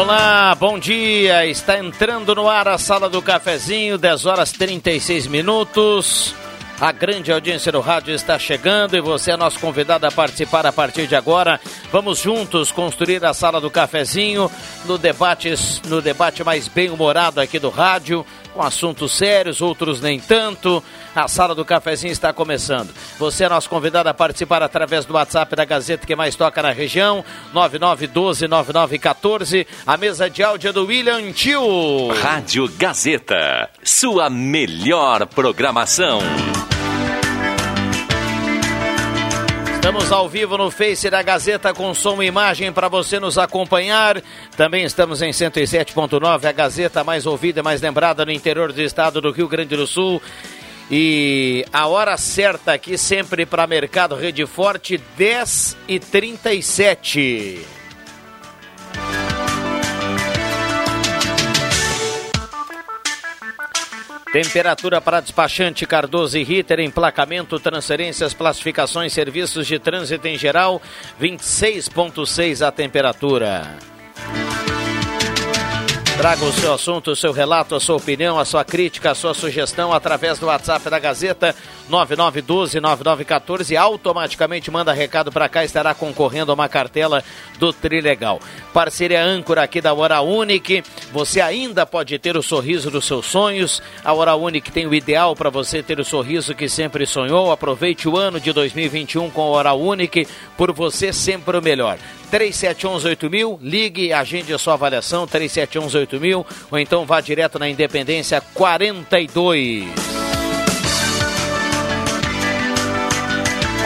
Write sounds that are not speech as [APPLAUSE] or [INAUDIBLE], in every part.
Olá, bom dia. Está entrando no ar a sala do cafezinho, 10 horas 36 minutos. A grande audiência do rádio está chegando e você é nosso convidado a participar a partir de agora. Vamos juntos construir a sala do cafezinho no debate, no debate mais bem humorado aqui do rádio com assuntos sérios, outros nem tanto. A sala do cafezinho está começando. Você é nosso convidado a participar através do WhatsApp da Gazeta que mais toca na região, 99129914. A mesa de áudio é do William Tio. Rádio Gazeta, sua melhor programação. Estamos ao vivo no Face da Gazeta com som e imagem para você nos acompanhar. Também estamos em 107.9, a Gazeta mais ouvida e mais lembrada no interior do estado do Rio Grande do Sul. E a hora certa aqui sempre para Mercado Rede Forte, 10 Temperatura para despachante Cardoso e Ritter, emplacamento, transferências, classificações, serviços de trânsito em geral, 26,6 a temperatura. Traga o seu assunto, o seu relato, a sua opinião, a sua crítica, a sua sugestão através do WhatsApp da Gazeta 9912-9914 automaticamente manda recado para cá, estará concorrendo a uma cartela do Trilegal. Parceria âncora aqui da Hora Unique, você ainda pode ter o sorriso dos seus sonhos. A Hora Unique tem o ideal para você ter o sorriso que sempre sonhou. Aproveite o ano de 2021 com a Hora Unique, por você sempre o melhor. 37118000, ligue e agende a sua avaliação, 37118000, ou então vá direto na Independência 42.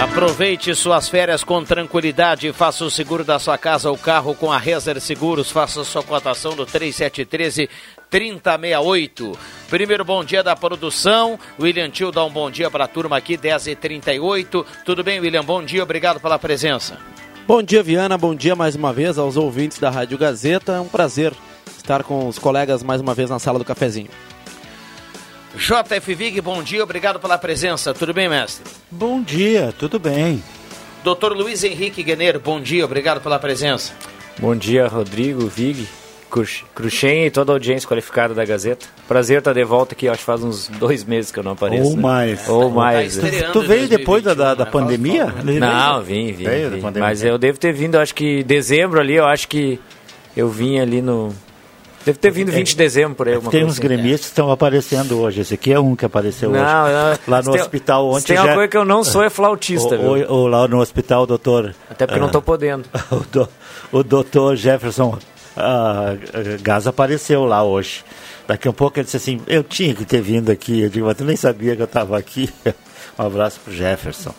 Aproveite suas férias com tranquilidade. Faça o seguro da sua casa ou carro com a Rezer Seguros. Faça sua cotação no 3713 3068. Primeiro bom dia da produção. William Tio dá um bom dia para a turma aqui, 10h38. Tudo bem, William? Bom dia, obrigado pela presença. Bom dia, Viana. Bom dia mais uma vez aos ouvintes da Rádio Gazeta. É um prazer estar com os colegas mais uma vez na sala do cafezinho. JF Vig, bom dia, obrigado pela presença. Tudo bem, mestre? Bom dia, tudo bem. Doutor Luiz Henrique Gueneiro, bom dia, obrigado pela presença. Bom dia, Rodrigo, Vig, Cruxem e toda a audiência qualificada da Gazeta. Prazer estar de volta aqui, acho que faz uns dois meses que eu não apareço. Ou né? mais. Ou mais. Tá tu, tu veio depois da, da, da né? pandemia? Não, vim, vim. vim. Mas eu devo ter vindo, acho que dezembro ali, eu acho que eu vim ali no. Deve ter vindo 20 de dezembro por aí. Tem uns assim. gremistas que estão aparecendo hoje. Esse aqui é um que apareceu não, hoje. Não, lá no tem, hospital ontem. Tem já... uma coisa que eu não sou é flautista. Ou, ou lá no hospital, doutor. Até porque uh, não estou podendo. [LAUGHS] o, do, o doutor Jefferson a Gaza apareceu lá hoje. Daqui a um pouco ele disse assim, eu tinha que ter vindo aqui. Eu digo, mas tu nem sabia que eu estava aqui. [LAUGHS] um abraço pro Jefferson.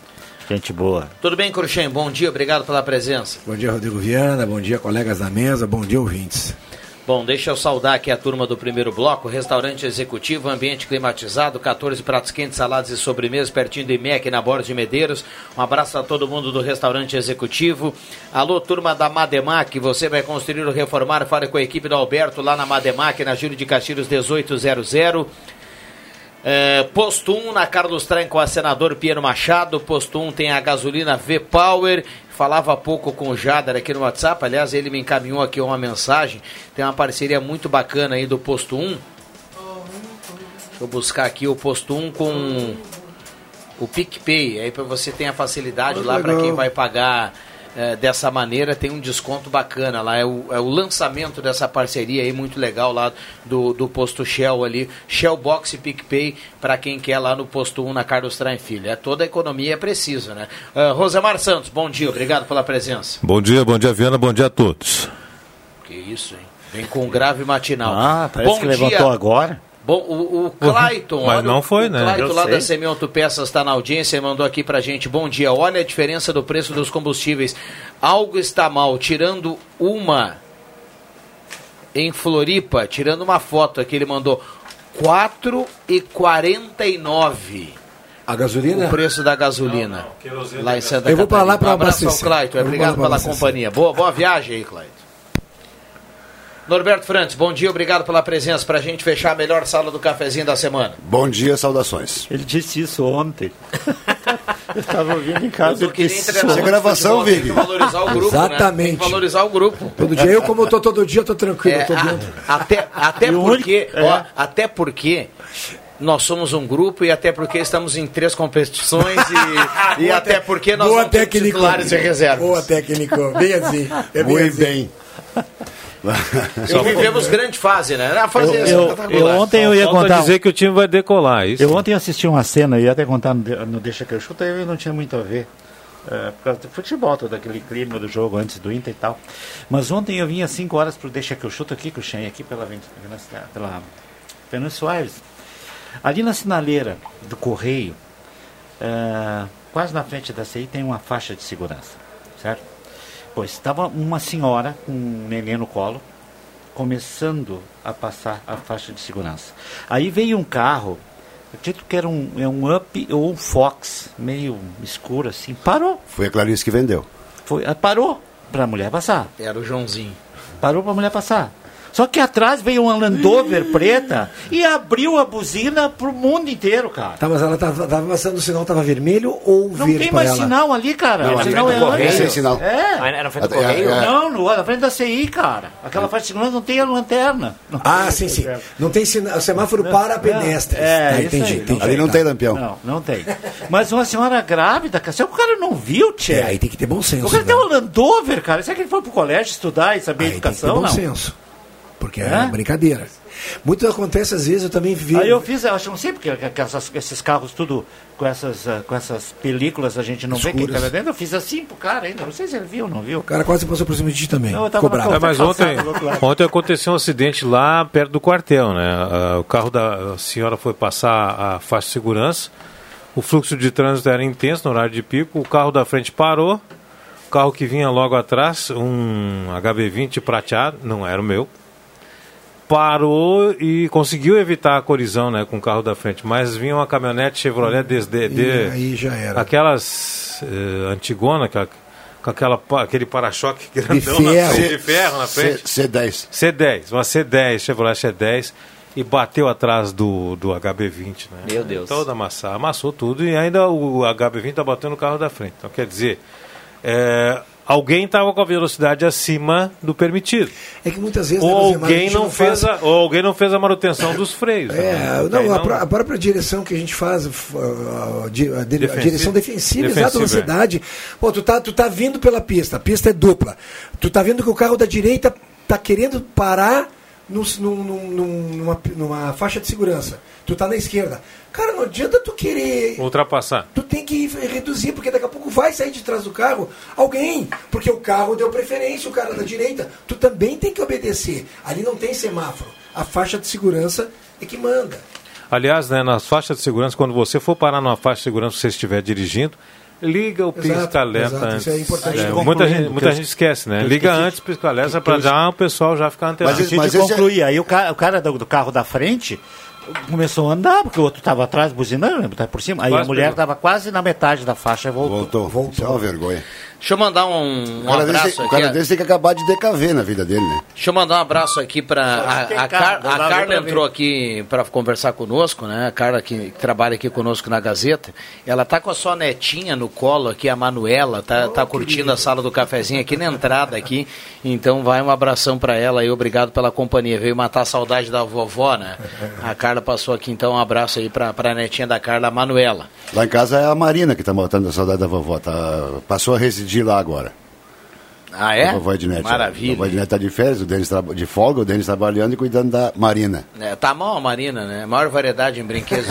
Gente boa. Tudo bem, Cruxem? Bom dia, obrigado pela presença. Bom dia, Rodrigo Viana. Bom dia, colegas da mesa. Bom dia, ouvintes. Bom, deixa eu saudar aqui a turma do primeiro bloco. Restaurante executivo, ambiente climatizado, 14 pratos quentes, saladas e sobremesas, pertinho do IMEC, na Borda de Medeiros. Um abraço a todo mundo do restaurante executivo. Alô, turma da Mademac, você vai construir ou reformar, fale com a equipe do Alberto lá na Mademac, na Júlio de Castilhos 1800. É, posto 1 na Carlos Traem com a senador Piero Machado. Posto 1 tem a gasolina V-Power falava há pouco com o Jader aqui no WhatsApp, aliás, ele me encaminhou aqui uma mensagem, tem uma parceria muito bacana aí do Posto 1. Deixa eu buscar aqui o Posto 1 com o PicPay, aí você ter a facilidade lá para quem vai pagar é, dessa maneira tem um desconto bacana lá. É o, é o lançamento dessa parceria aí muito legal lá do, do posto Shell ali. Shell Box e PicPay para quem quer lá no posto 1 na Carlos Traem Filho. É toda a economia é preciso, né? Uh, Rosemar Santos, bom dia, obrigado pela presença. Bom dia, bom dia, Viana, bom dia a todos. Que isso, hein? Vem com um grave matinal. Ah, parece bom que levantou agora. Bom, o, o Clayton. Mas não foi, o né? Clayton Eu lá sei. da Semiauto Peças está na audiência e mandou aqui pra gente. Bom dia. Olha a diferença do preço dos combustíveis. Algo está mal. Tirando uma em Floripa, tirando uma foto aqui, ele mandou 4,49 A gasolina? o preço da gasolina lá em Santa Eu vou pra lá pra um abraço. Clayton, obrigado pela companhia. Boa, boa viagem aí, Clayton. Norberto Frantes, bom dia, obrigado pela presença pra gente fechar a melhor sala do cafezinho da semana. Bom dia, saudações. Ele disse isso ontem. [LAUGHS] Eu estava ouvindo em casa. Eu ele queria de gravação, tem Vig. que valorizar o grupo, né? Exatamente. que valorizar o grupo. Todo dia, eu como eu tô todo dia, eu tô tranquilo, É, tô a- dentro. até até E o porque, único- ó, é. até porque nós somos um grupo e até porque estamos em três competições e, [LAUGHS] e até porque nós boa não temos técnico. titulares e reservas. Boa técnico, bem assim. É bem Muito assim. bem. [LAUGHS] E vivemos grande fase, né? A fase Eu- é eu- eu ontem eu ia Falta contar. dizer que o time vai decolar, é isso? Eu ontem assisti uma cena, eu ia até contar no, De- no Deixa que eu chuto, aí não tinha muito a ver. é, por causa do futebol, todo aquele clima do jogo antes do Inter e tal. Mas ontem eu vim às 5 horas pro Deixa que eu chuto aqui, com o Xen, aqui pela, Ven- pela Fernando Soares. Ali na sinaleira do Correio, é, quase na frente da CI, tem uma faixa de segurança, certo? Pois estava uma senhora com um neném no colo, começando a passar a faixa de segurança. Aí veio um carro, acredito que era um, é um Up ou um Fox, meio escuro assim, parou. Foi a Clarice que vendeu. Foi, ah, parou para a mulher passar. Era o Joãozinho. Parou para a mulher passar. Só que atrás veio uma Land Rover preta e abriu a buzina pro mundo inteiro, cara. Tá, mas ela tava, tava passando o sinal, tava vermelho ou Não verde tem pra mais ela? sinal ali, cara. Não, o sinal é correio, antes. sem sinal. É. Ah, Era na frente do É, correio? é, Não, no, na frente da CI, cara. Aquela faixa de segurança não tem a lanterna. Ah, sim, sim. Não tem sinal, semáforo para pedestres. É, tá, isso entendi, aí. entendi. Ali não Tá. tem lampião. Não, não tem. Mas uma senhora grávida, cara, se o cara não viu, tchê. É, aí tem que ter bom senso. O cara né? tem um Landover, cara. Será que ele foi pro colégio estudar e saber Aí tem que ter educação? bom Não. senso. Porque é, É? brincadeira. Muito acontece, às vezes, eu também vi. Aí eu fiz, eu acho, não sei porque que essas- esses carros tudo com essas, ah, com essas películas a gente não vê quem Escuras. tá dentro. Eu fiz assim pro cara ainda. Não sei se ele viu ou não viu. O cara quase passou por cima de ti também. Não, eu tava bravo. É, mas Calçada ontem, ontem aconteceu um acidente lá perto do quartel, né? Ah, o carro da senhora foi passar a faixa de segurança, o fluxo de trânsito era intenso no horário de pico, o carro da frente parou, o carro que vinha logo atrás, um HB20 prateado, não era o meu, parou e conseguiu evitar a colisão né, com o carro da frente, mas vinha uma caminhonete Chevrolet desde, de, aí já era. aquelas eh, antigona, com, aquela, aquele para-choque grandão ferro. na frente, de ferro na C, frente. C10. C10, uma C10, Chevrolet C10 e bateu atrás do, do HB20, né? Meu Deus. Toda amassar, amassou tudo e ainda o HB20 tá batendo no carro da frente. Então quer dizer, é, alguém estava com a velocidade acima do permitido. É que muitas vezes. Ou né, a alguém não fez faz- a, ou alguém não fez a manutenção dos freios. É, né? não, Aí a, pró- a própria direção que a gente faz, a, a direção defensiva, Defensiva, exato, na é. Pô, tu tá, tu tá vindo pela pista, a pista é dupla. Tu tá vendo que o carro da direita tá querendo parar num- num- num- numa, numa faixa de segurança. Tu tá na esquerda. Cara, não adianta tu querer ultrapassar. tu tem que reduzir, porque daqui a pouco vai sair de trás do carro alguém, porque o carro deu preferência, o cara da direita. Tu também tem que obedecer. Ali não tem semáforo. A faixa de segurança é que manda. Aliás, né, nas faixas de segurança, quando você for parar numa faixa de segurança você estiver dirigindo, liga o pisca-alerta exato, antes. isso é importante. É, muita gente, muita gente esquece, né? Liga antes o pisca-alerta para já o pessoal já ficar antenado. Mas Antes de é- concluir, aí o cara, o cara do, do carro da frente começou a andar, porque o outro estava atrás buzinando, né, tá por cima. Aí Quase a mulher estava quase na metade da faixa e voltou. Voltou. Voltou. Isso é uma vergonha. Deixa eu mandar um, um abraço desse, o aqui. cara desse tem que acabar de decaver na vida dele, né? Deixa eu mandar um abraço aqui para a, a, Car- a dá Carla entrou aqui para conversar conosco, né? A Carla que, que trabalha aqui conosco na Gazeta. Ela tá com a sua netinha no colo aqui, a Manuela, tá, tá curtindo a sala do cafezinho aqui na entrada aqui. Então vai um abração para ela e obrigado pela companhia. Veio matar a saudade da vovó, né? A Carla passou aqui, então um abraço aí para a netinha da Carla, a Manuela. Lá em casa é a Marina que tá matando a saudade da vovó. Tá, passou a residir lá agora. Ah, é? A vovó Ednete. A Maravilha. vovó Ednete tá de férias, o Denis de folga, o Denis trabalhando e cuidando da Marina. É, tá mal a Marina, né? Maior variedade em brinquedos.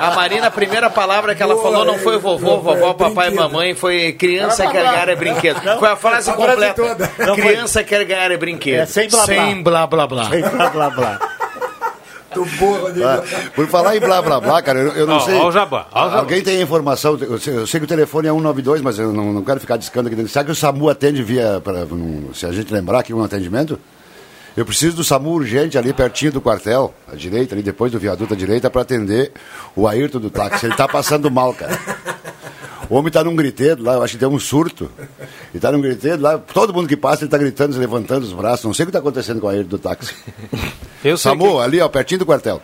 a Marina, a primeira palavra que ela Boa, falou não foi é, vovô, não, vovó, é papai e brinquedo. mamãe, foi criança quer ganhar é brinquedo. Foi a frase a frase completa. toda. Não, criança quer ganhar é brinquedo. É, sem blá, blá. Sem blá blá blá. Sem blá blá blá. Do burro, ah, Por falar em blá blá blá, cara, eu, eu não sei. Ó, o jabá, ó, Alguém tem informação? Eu sei, eu sei, que o telefone é 192, mas eu não, não quero ficar discando aqui dentro. Será que o SAMU atende via. Pra, se a gente lembrar aqui um atendimento? Eu preciso do SAMU urgente ali pertinho do quartel, à direita, ali depois do viaduto à direita, para atender o Ayrton do táxi. Ele tá passando mal, cara. O homem está num griteiro lá, eu acho que deu um surto. Ele está num griteiro lá, todo mundo que passa, ele está gritando, levantando os braços. Não sei o que está acontecendo com a ele do táxi. Eu Samu, que... ali, ó, pertinho do quartel.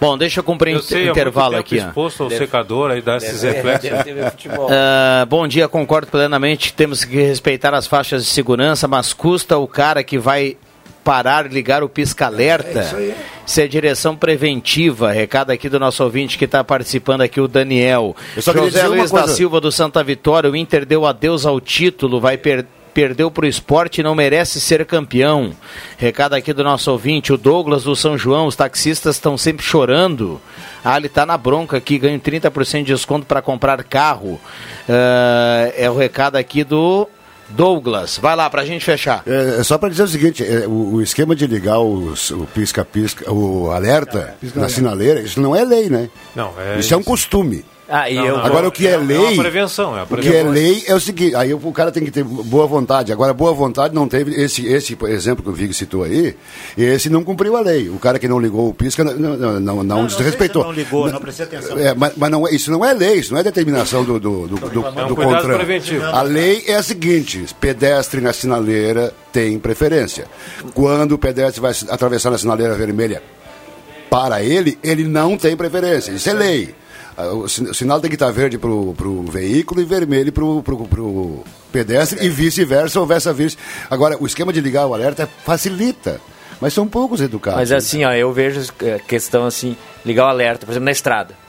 Bom, deixa eu cumprir o intervalo aqui. exposto ao deve, secador aí dá esses reflexos. Uh, bom dia, concordo plenamente. Temos que respeitar as faixas de segurança, mas custa o cara que vai parar, ligar o pisca-alerta. É isso, aí. isso é direção preventiva. Recado aqui do nosso ouvinte que está participando aqui, o Daniel. José Luiz da Silva do Santa Vitória, o Inter deu adeus ao título, vai perder perdeu para o esporte e não merece ser campeão. Recado aqui do nosso ouvinte, o Douglas do São João, os taxistas estão sempre chorando. Ah, ele está na bronca aqui, ganha 30% de desconto para comprar carro. Uh, é o recado aqui do Douglas, vai lá para a gente fechar. É, é só para dizer o seguinte: é, o, o, esquema de ligar os, o pisca-pisca, o alerta é, na sinaleira, isso não é lei, né? Não, é isso, isso. é um costume. Ah, não, eu... Agora o que é, lei. É uma prevenção, é a prevenção. O que é lei é o seguinte, aí o cara tem que ter boa vontade. Agora, boa vontade não teve. Esse, esse exemplo que o Vig citou aí, esse não cumpriu a lei. O cara que não ligou o pisca não, não, não, não, não desrespeitou. Não ligou, não prestou atenção. É, mas, mas não, é, isso não é lei, isso não é determinação do, do, do, do, é um do preventivo. A lei é a seguinte: pedestre na sinaleira tem preferência. Quando o pedestre vai atravessar na sinaleira vermelha para ele, ele não tem preferência. Isso é lei. Ah, o sinal tem que estar verde para o veículo e vermelho para o pedestre é. e vice-versa ou vice Agora, o esquema de ligar o alerta facilita. Mas são poucos educados. Mas assim, ó, eu vejo a questão assim, ligar o alerta, por exemplo, na estrada.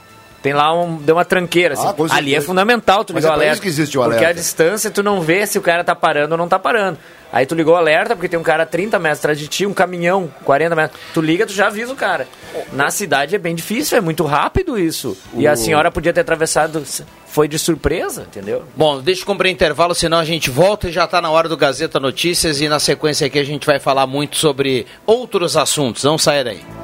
Tem lá um. Deu uma tranqueira, assim. Ah, Ali é fundamental tu ligar é o alerta. que existe o alerta. Porque a distância tu não vê se o cara tá parando ou não tá parando. Aí tu ligou o alerta, porque tem um cara a 30 metros atrás de ti, um caminhão, 40 metros. Tu liga, tu já avisa o cara. Na cidade é bem difícil, é muito rápido isso. E a senhora podia ter atravessado. Foi de surpresa, entendeu? Bom, deixa eu cumprir intervalo, senão a gente volta e já está na hora do Gazeta Notícias. E na sequência aqui a gente vai falar muito sobre outros assuntos. Não saia daí.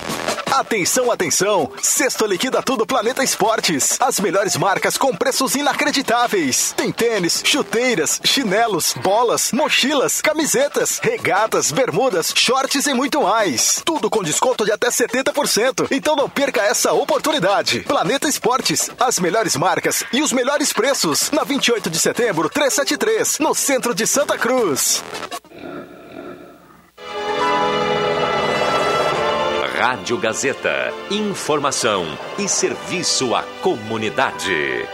Atenção, atenção! Sexto liquida tudo Planeta Esportes. As melhores marcas com preços inacreditáveis. Tem tênis, chuteiras, chinelos, bolas, mochilas, camisetas, regatas, bermudas, shorts e muito mais. Tudo com desconto de até 70%. Então não perca essa oportunidade. Planeta Esportes, as melhores marcas e os melhores preços. Na 28 de setembro, 373, no centro de Santa Cruz. Rádio Gazeta. Informação e serviço à comunidade.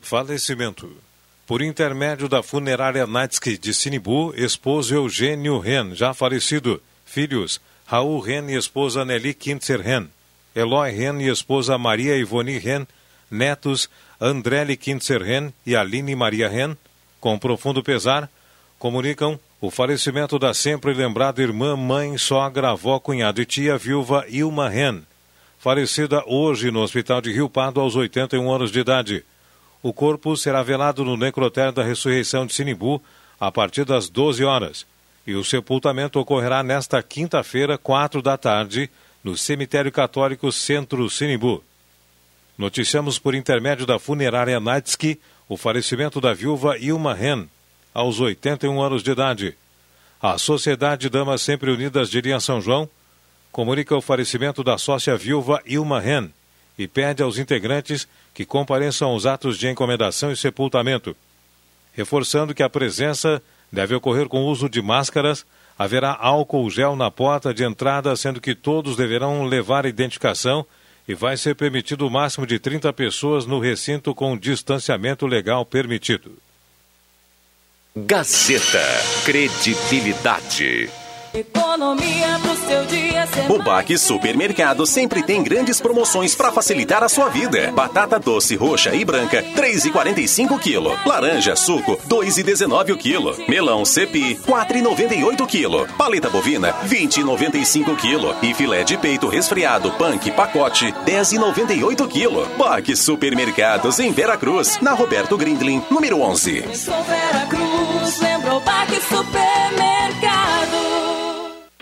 Falecimento. Por intermédio da funerária Natsky de Sinibu, esposo Eugênio Ren, já falecido. Filhos: Raul Ren e esposa Nelly Kintzer Ren. Eloy Ren e esposa Maria Ivoni Ren. Netos: Andrelli Kintzer Ren e Aline Maria Ren. Com profundo pesar, comunicam o falecimento da sempre lembrada irmã, mãe, sogra, avó, cunhado e tia viúva Ilma Ren, falecida hoje no Hospital de Rio Pardo aos 81 anos de idade. O corpo será velado no necrotério da ressurreição de Sinimbu a partir das 12 horas e o sepultamento ocorrerá nesta quinta-feira, 4 da tarde, no Cemitério Católico Centro Sinimbu. Noticiamos por intermédio da funerária Naitsky o falecimento da viúva Ilma Ren, aos 81 anos de idade. A Sociedade Damas Sempre Unidas de Linha São João comunica o falecimento da sócia viúva Ilma Ren e pede aos integrantes que compareçam aos atos de encomendação e sepultamento, reforçando que a presença deve ocorrer com o uso de máscaras, haverá álcool gel na porta de entrada, sendo que todos deverão levar identificação e vai ser permitido o máximo de 30 pessoas no recinto com distanciamento legal permitido. Gazeta. Credibilidade. Economia pro seu dia ser O Baque Supermercado sempre tem grandes promoções para facilitar a sua vida. Batata doce roxa e branca, 3,45 kg. Laranja suco, 2,19 o quilo. Melão cepi, 4,98 kg. Paleta bovina, 20,95 kg. E filé de peito resfriado punk pacote, 10,98 kg. Baque Supermercados em Veracruz, na Roberto Grindlin, número 11. Sou Vera Cruz, lembrou Baque Supermercado.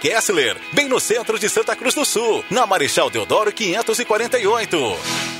Kessler, bem no centro de Santa Cruz do Sul, na Marechal Deodoro 548.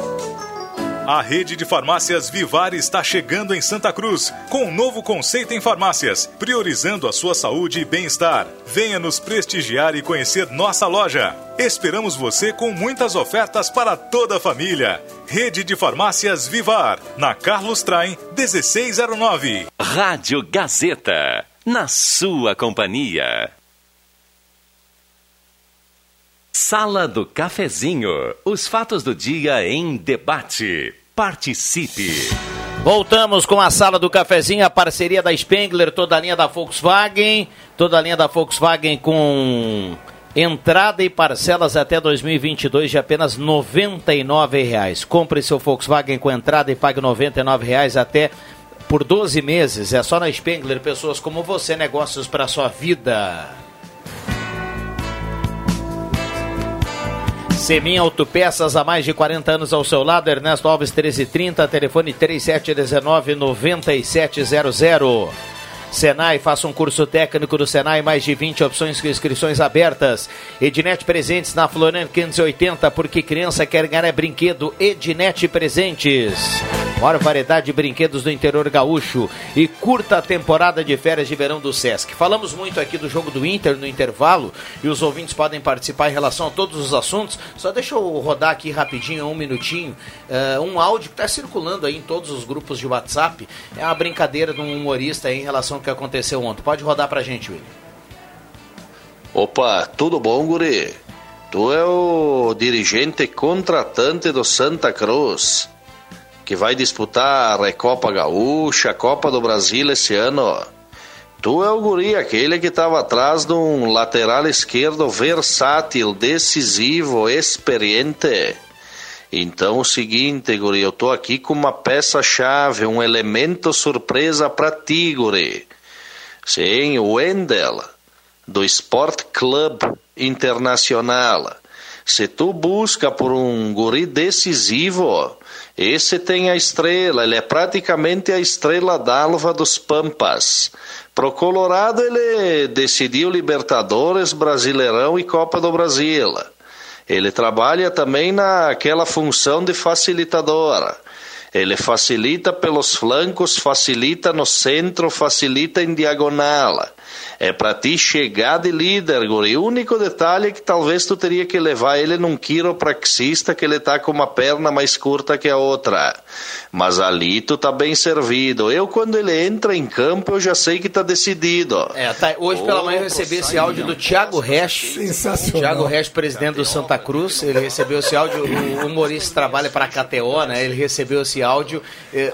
A rede de farmácias Vivar está chegando em Santa Cruz com um novo conceito em farmácias, priorizando a sua saúde e bem-estar. Venha nos prestigiar e conhecer nossa loja. Esperamos você com muitas ofertas para toda a família. Rede de farmácias Vivar, na Carlos Traem 1609. Rádio Gazeta. Na sua companhia. Sala do Cafezinho. Os fatos do dia em debate. Participe. Voltamos com a sala do cafezinho, a parceria da Spengler, toda a linha da Volkswagen, toda a linha da Volkswagen com entrada e parcelas até 2022 de apenas R$ 99,00. Compre seu Volkswagen com entrada e pague R$ 99,00 até por 12 meses. É só na Spengler, pessoas como você, negócios para sua vida. Semin Autopeças há mais de 40 anos ao seu lado, Ernesto Alves 1330, telefone 3719-9700. Senai, faça um curso técnico do Senai, mais de 20 opções com inscrições abertas. Ednet Presentes na Floriano 580, porque criança quer ganhar é brinquedo. Ednet Presentes. Maior variedade de brinquedos do interior gaúcho e curta a temporada de férias de verão do Sesc. Falamos muito aqui do jogo do Inter no intervalo e os ouvintes podem participar em relação a todos os assuntos. Só deixa eu rodar aqui rapidinho, um minutinho, uh, um áudio que está circulando aí em todos os grupos de WhatsApp. É uma brincadeira de um humorista em relação que aconteceu ontem. Pode rodar pra gente, William. Opa, tudo bom, guri? Tu é o dirigente contratante do Santa Cruz que vai disputar a Recopa Gaúcha, a Copa do Brasil esse ano. Tu é o guri, aquele que estava atrás de um lateral esquerdo versátil, decisivo, experiente. Então o seguinte, guri, eu tô aqui com uma peça-chave, um elemento surpresa para ti, guri. Sim, o Wendel, do Sport Club Internacional. Se tu busca por um guri decisivo, esse tem a estrela, ele é praticamente a estrela d'alva dos Pampas. Pro Colorado ele decidiu Libertadores, Brasileirão e Copa do Brasil. Ele trabalha também naquela função de facilitadora. Ele facilita pelos flancos, facilita no centro, facilita em diagonal. É para ti chegar de líder, guri. O único detalhe é que talvez tu teria que levar ele num quiropraxista que ele tá com uma perna mais curta que a outra. Mas ali tu tá bem servido. Eu, quando ele entra em campo, eu já sei que tá decidido. É, tá, hoje pela manhã eu recebi esse áudio do Thiago Resch. Sensacional. Thiago Resch, presidente do Santa Cruz. Ele recebeu esse áudio. O humorista trabalha para a KTO, né? Ele recebeu esse áudio.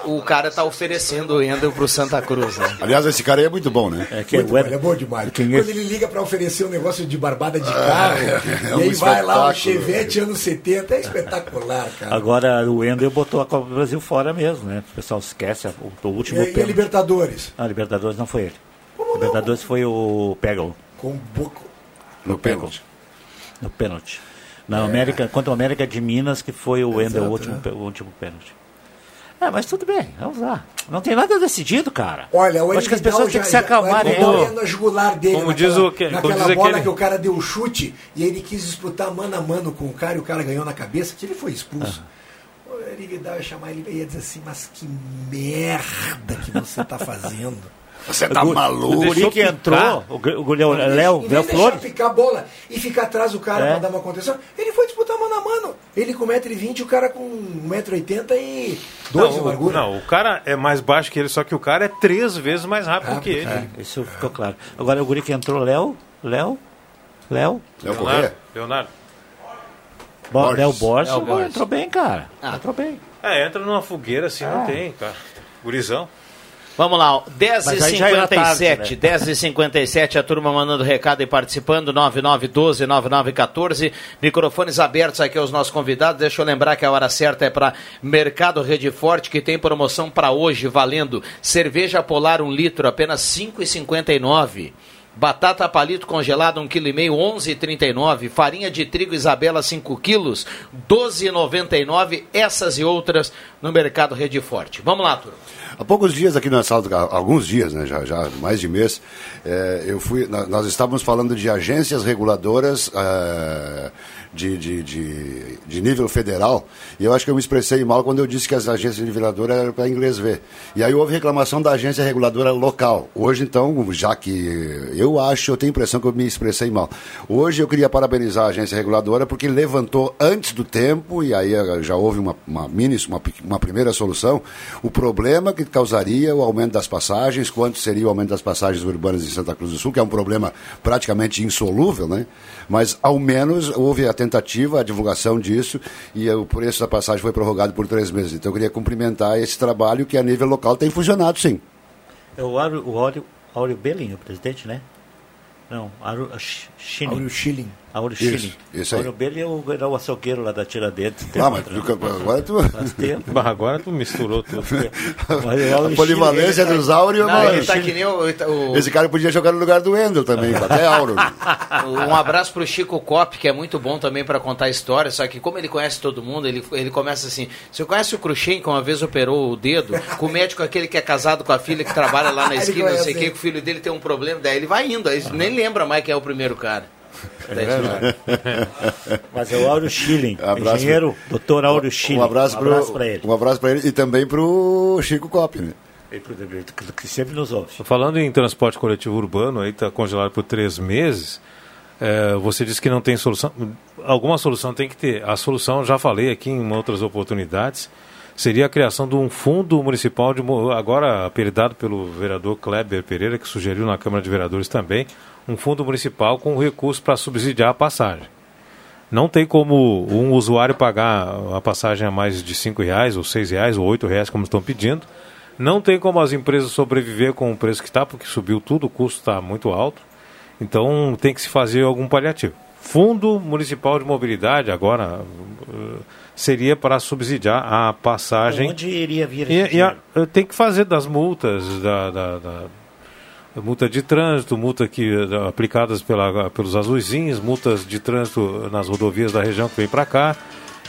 O cara tá oferecendo o Endel pro Santa Cruz, né? Aliás, esse cara aí é muito bom, né? É que é muito ele é bom demais. Quem é? Quando ele liga pra oferecer um negócio de barbada de Ah, carro, é e um aí vai lá um espetáculo. Chevette anos 70, é espetacular, cara. Agora o Wendel botou a Copa do Brasil fora mesmo, né? O pessoal esquece o, o último E, e a pênalti. Libertadores? Ah, Libertadores não foi ele. Libertadores foi o Pegel. Com Boco. No pênalti. No pênalti. Na América, contra o América de Minas, que foi o Wendel o último, pe- o último pênalti. É, mas tudo bem, vamos lá. Não tem nada decidido, cara. Olha, o Acho que as pessoas têm já- que se já- acalmarem. o Elvidal né? ia na jugular dele, Como naquela, diz o que- como naquela diz bola aquele- que o cara deu o chute e ele quis disputar mano a mano com o cara e o cara ganhou na cabeça, que ele foi expulso. O Elvidal ia chamar ele e ia dizer assim, mas que merda que você tá fazendo. Você tá maluco? O guri que entrou, o o guri- o Léo, Léo Flores. picar a bola e ficar atrás do cara É. pra dar uma contenção, ele foi disputar mano a mano. Ele com 1,20m, o cara com 1,80m e 2 de Não, o, largura. não, o cara é mais baixo que ele, só que o cara é três vezes mais rápido que ele. É, isso ficou claro. Agora o guri que entrou, Léo, Léo, Léo. Leonardo, Leonardo. Bo- Borges. Léo Borges Léo Borges. entrou bem, cara. Entrou bem. É, entra numa fogueira assim, não Ah. tem, cara. Gurizão. Vamos lá, Mas aí já era 10h57, tarde, 10h57, a turma mandando recado e participando, 9912-9914, microfones abertos aqui aos nossos convidados, deixa eu lembrar que a hora certa é para Mercado Rede Forte, que tem promoção para hoje, valendo cerveja polar 1 litro, apenas 5,59 Batata palito congelada 1,5 kg, 11,39. Farinha de trigo Isabela 5 quilos, 12,99. Essas e outras no Mercado Rede Forte. Vamos lá, turma. Há poucos dias aqui na sala, alguns dias, né, já, já mais de mês, eh, eu fui, nós estávamos falando de agências reguladoras eh, de, de, de, de nível federal, e eu acho que eu me expressei mal quando eu disse que as agências niveladoras eram para inglês ver. E aí houve reclamação da agência reguladora local. Hoje, então, já que eu acho, eu tenho a impressão que eu me expressei mal. Hoje eu queria parabenizar a agência reguladora porque levantou antes do tempo, e aí eh, já houve uma, uma mini, uma, uma primeira solução, o problema que causaria o aumento das passagens, quanto seria o aumento das passagens urbanas em Santa Cruz do Sul, que é um problema praticamente insolúvel, né? Mas ao menos houve a tentativa, a divulgação disso, e o preço da passagem foi prorrogado por três meses. Então eu queria cumprimentar esse trabalho que a nível local tem funcionado, sim. É o Áureo, o Áureo, Áureo Belling, o presidente, né? Não, Áureo Sch- Schilling. Áureo Schilling. Isso, Schilling. isso aí. Áureo Belling é o, era o açougueiro lá da Tiradentes. Ah, mas tu- agora tu... Tempo. [LAUGHS] Agora tu misturou tudo. É A polivalência Schilling. dos Áureo, Não, mano. ele tá que nem o- o- Esse cara podia jogar no lugar do Wendel também, até Áureo. Um abraço pro Chico Cop, que é muito bom também para contar histórias, só que como ele conhece todo mundo, ele, ele começa assim, você conhece o Cruxem, que uma vez operou o dedo, com o médico aquele que é casado com a filha que trabalha lá na [LAUGHS] Ele esquina, não sei o que, que o filho dele tem um problema, daí ele vai indo, aí nem lembra mais quem é o primeiro cara. História. [LAUGHS] Mas é o Áureo Schilling, Abraço engenheiro, doutor Áureo Schilling. Um abraço, pro, abraço pra ele. Um abraço pra ele e também pro Chico Cop, né? E pro que sempre nos ouve. Falando em transporte coletivo urbano, aí está congelado por três meses. é, você disse que não tem solução. Alguma solução tem que ter. A solução, já falei aqui em outras oportunidades, seria a criação de um fundo municipal, de, agora apelidado pelo vereador Kleber Pereira, que sugeriu na Câmara de Vereadores também, um fundo municipal com recurso para subsidiar a passagem. Não tem como um usuário pagar a passagem a mais de cinco reais, ou seis reais, ou oito reais, como estão pedindo. Não tem como as empresas sobreviver com o preço que está, porque subiu tudo, o custo está muito alto. Então tem que se fazer algum paliativo. Fundo Municipal de Mobilidade, agora, seria para subsidiar a passagem. Onde iria vir E, esse e a- dinheiro? tem que fazer das multas, da, da- da- multa de trânsito, multa que, da- aplicadas pela, pelos azuizinhos, multas de trânsito nas rodovias da região que vem para cá,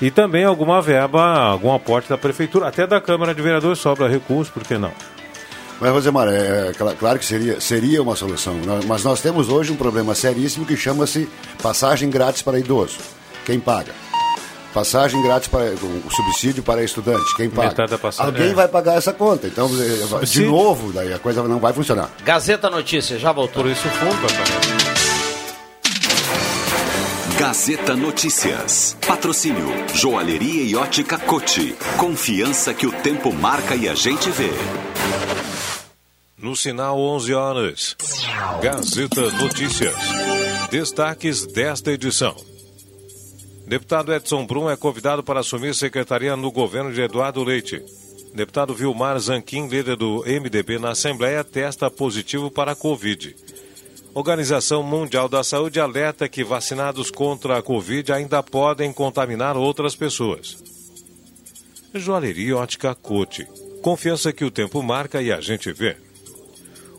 e também alguma verba, algum aporte da prefeitura, até da Câmara de Vereadores sobra recurso, por que não? Mas, Rosemar, é, cla- claro que seria, seria uma solução. Mas nós temos hoje um problema seríssimo que chama-se passagem grátis para idoso. Quem paga? Passagem grátis para o subsídio para estudante. Quem paga? Metade da passagem, Alguém é. vai pagar essa conta. Então, eh, de Subsídio. novo, daí a coisa não vai funcionar. Gazeta Notícias, já voltou. Por isso o fundo. Gazeta Notícias. Patrocínio Joalheria e Ótica Cote. Confiança que o tempo marca e a gente vê. No sinal 11 horas. Gazeta Notícias. Destaques desta edição. Deputado Edson Brum é convidado para assumir secretaria no governo de Eduardo Leite. Deputado Vilmar Zanquim, líder do MDB na Assembleia, testa positivo para a Covid. Organização Mundial da Saúde alerta que vacinados contra a Covid ainda podem contaminar outras pessoas. Joalheria Ótica Cote. Confiança que o tempo marca e a gente vê.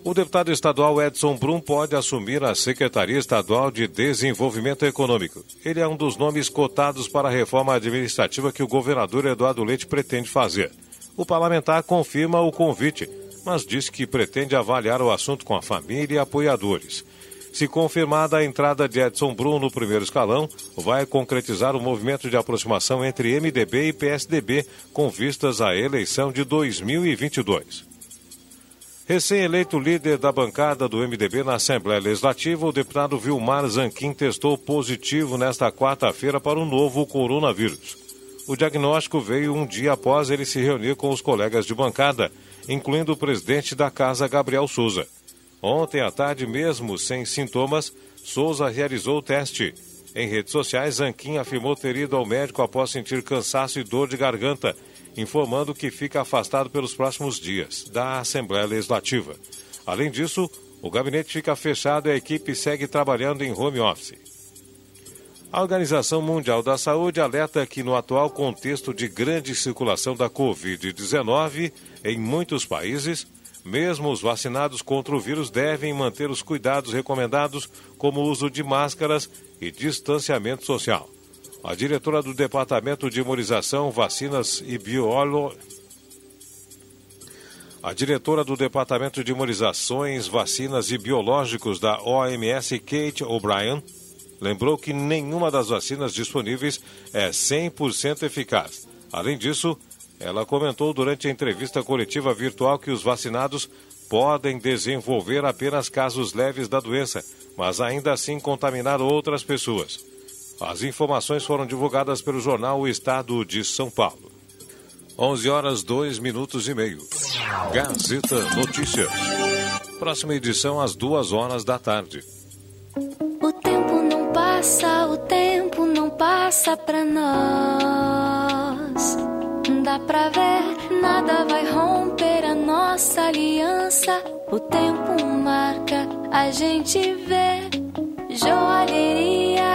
O deputado estadual Edson Brum pode assumir a Secretaria Estadual de Desenvolvimento Econômico. Ele é um dos nomes cotados para a reforma administrativa que o governador Eduardo Leite pretende fazer. O parlamentar confirma o convite, mas diz que pretende avaliar o assunto com a família e apoiadores. Se confirmada a entrada de Edson Brum no primeiro escalão, vai concretizar o movimento de aproximação entre MDB e PSDB com vistas à eleição de 2022. Recém-eleito líder da bancada do MDB na Assembleia Legislativa, o deputado Vilmar Zanquim testou positivo nesta quarta-feira para o novo coronavírus. O diagnóstico veio um dia após ele se reunir com os colegas de bancada, incluindo o presidente da casa, Gabriel Souza. Ontem à tarde, mesmo sem sintomas, Souza realizou o teste. Em redes sociais, Zanquim afirmou ter ido ao médico após sentir cansaço e dor de garganta informando que fica afastado pelos próximos dias da Assembleia Legislativa. Além disso, o gabinete fica fechado e a equipe segue trabalhando em home office. A Organização Mundial da Saúde alerta que, no atual contexto de grande circulação da Covid-19 em muitos países, mesmo os vacinados contra o vírus devem manter os cuidados recomendados, como o uso de máscaras e distanciamento social. A diretora do Departamento de Imunização, Vacinas e Biolo... A diretora do Departamento de Imunizações, Vacinas e Biológicos da OMS, Kate O'Brien, lembrou que nenhuma das vacinas disponíveis é 100% eficaz. Além disso, ela comentou durante a entrevista coletiva virtual que os vacinados podem desenvolver apenas casos leves da doença, mas ainda assim contaminar outras pessoas. As informações foram divulgadas pelo jornal O Estado de São Paulo. 11 horas 2 minutos e meio. Gazeta Notícias. Próxima edição às 2 horas da tarde. O tempo não passa, o tempo não passa pra nós. Dá pra ver, nada vai romper a nossa aliança. O tempo marca, a gente vê. Joalheria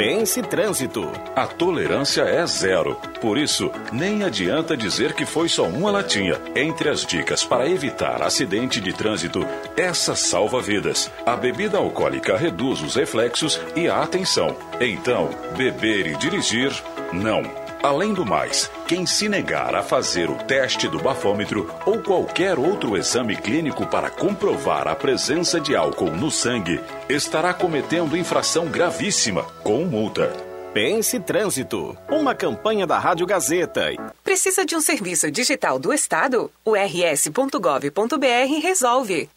Pense Trânsito. A tolerância é zero. Por isso, nem adianta dizer que foi só uma latinha. Entre as dicas para evitar acidente de trânsito, essa salva vidas. A bebida alcoólica reduz os reflexos e a atenção. Então, beber e dirigir, não. Além do mais, quem se negar a fazer o teste do bafômetro ou qualquer outro exame clínico para comprovar a presença de álcool no sangue estará cometendo infração gravíssima com multa. Pense Trânsito, uma campanha da Rádio Gazeta. Precisa de um serviço digital do Estado? O rs.gov.br resolve.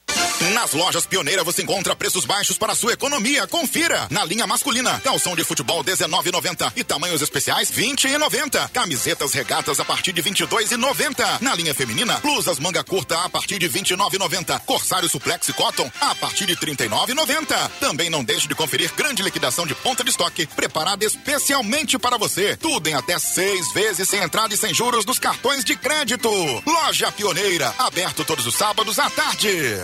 Nas lojas Pioneira você encontra preços baixos para sua economia. Confira. Na linha masculina, calção de futebol 19,90 e tamanhos especiais 20,90. Camisetas regatas a partir de 22,90. Na linha feminina, blusas manga curta a partir de 29,90. Corsário suplex e cotton a partir de 39,90. Também não deixe de conferir grande liquidação de ponta de estoque preparada especialmente para você. Tudo em até seis vezes sem entrada e sem juros dos cartões de crédito. Loja Pioneira, aberto todos os sábados à tarde.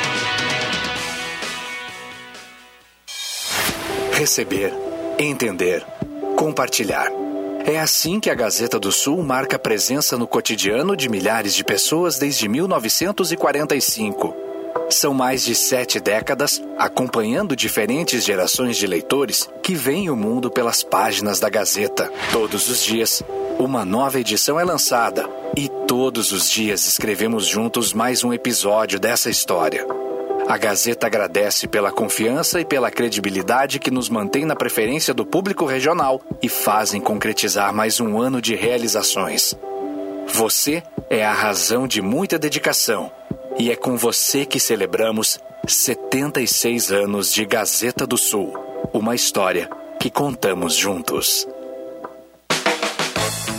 Receber, entender, compartilhar. É assim que a Gazeta do Sul marca presença no cotidiano de milhares de pessoas desde 1945. São mais de sete décadas acompanhando diferentes gerações de leitores que veem o mundo pelas páginas da Gazeta. Todos os dias, uma nova edição é lançada e todos os dias escrevemos juntos mais um episódio dessa história. A Gazeta agradece pela confiança e pela credibilidade que nos mantém na preferência do público regional e fazem concretizar mais um ano de realizações. Você é a razão de muita dedicação e é com você que celebramos 76 anos de Gazeta do Sul. Uma história que contamos juntos.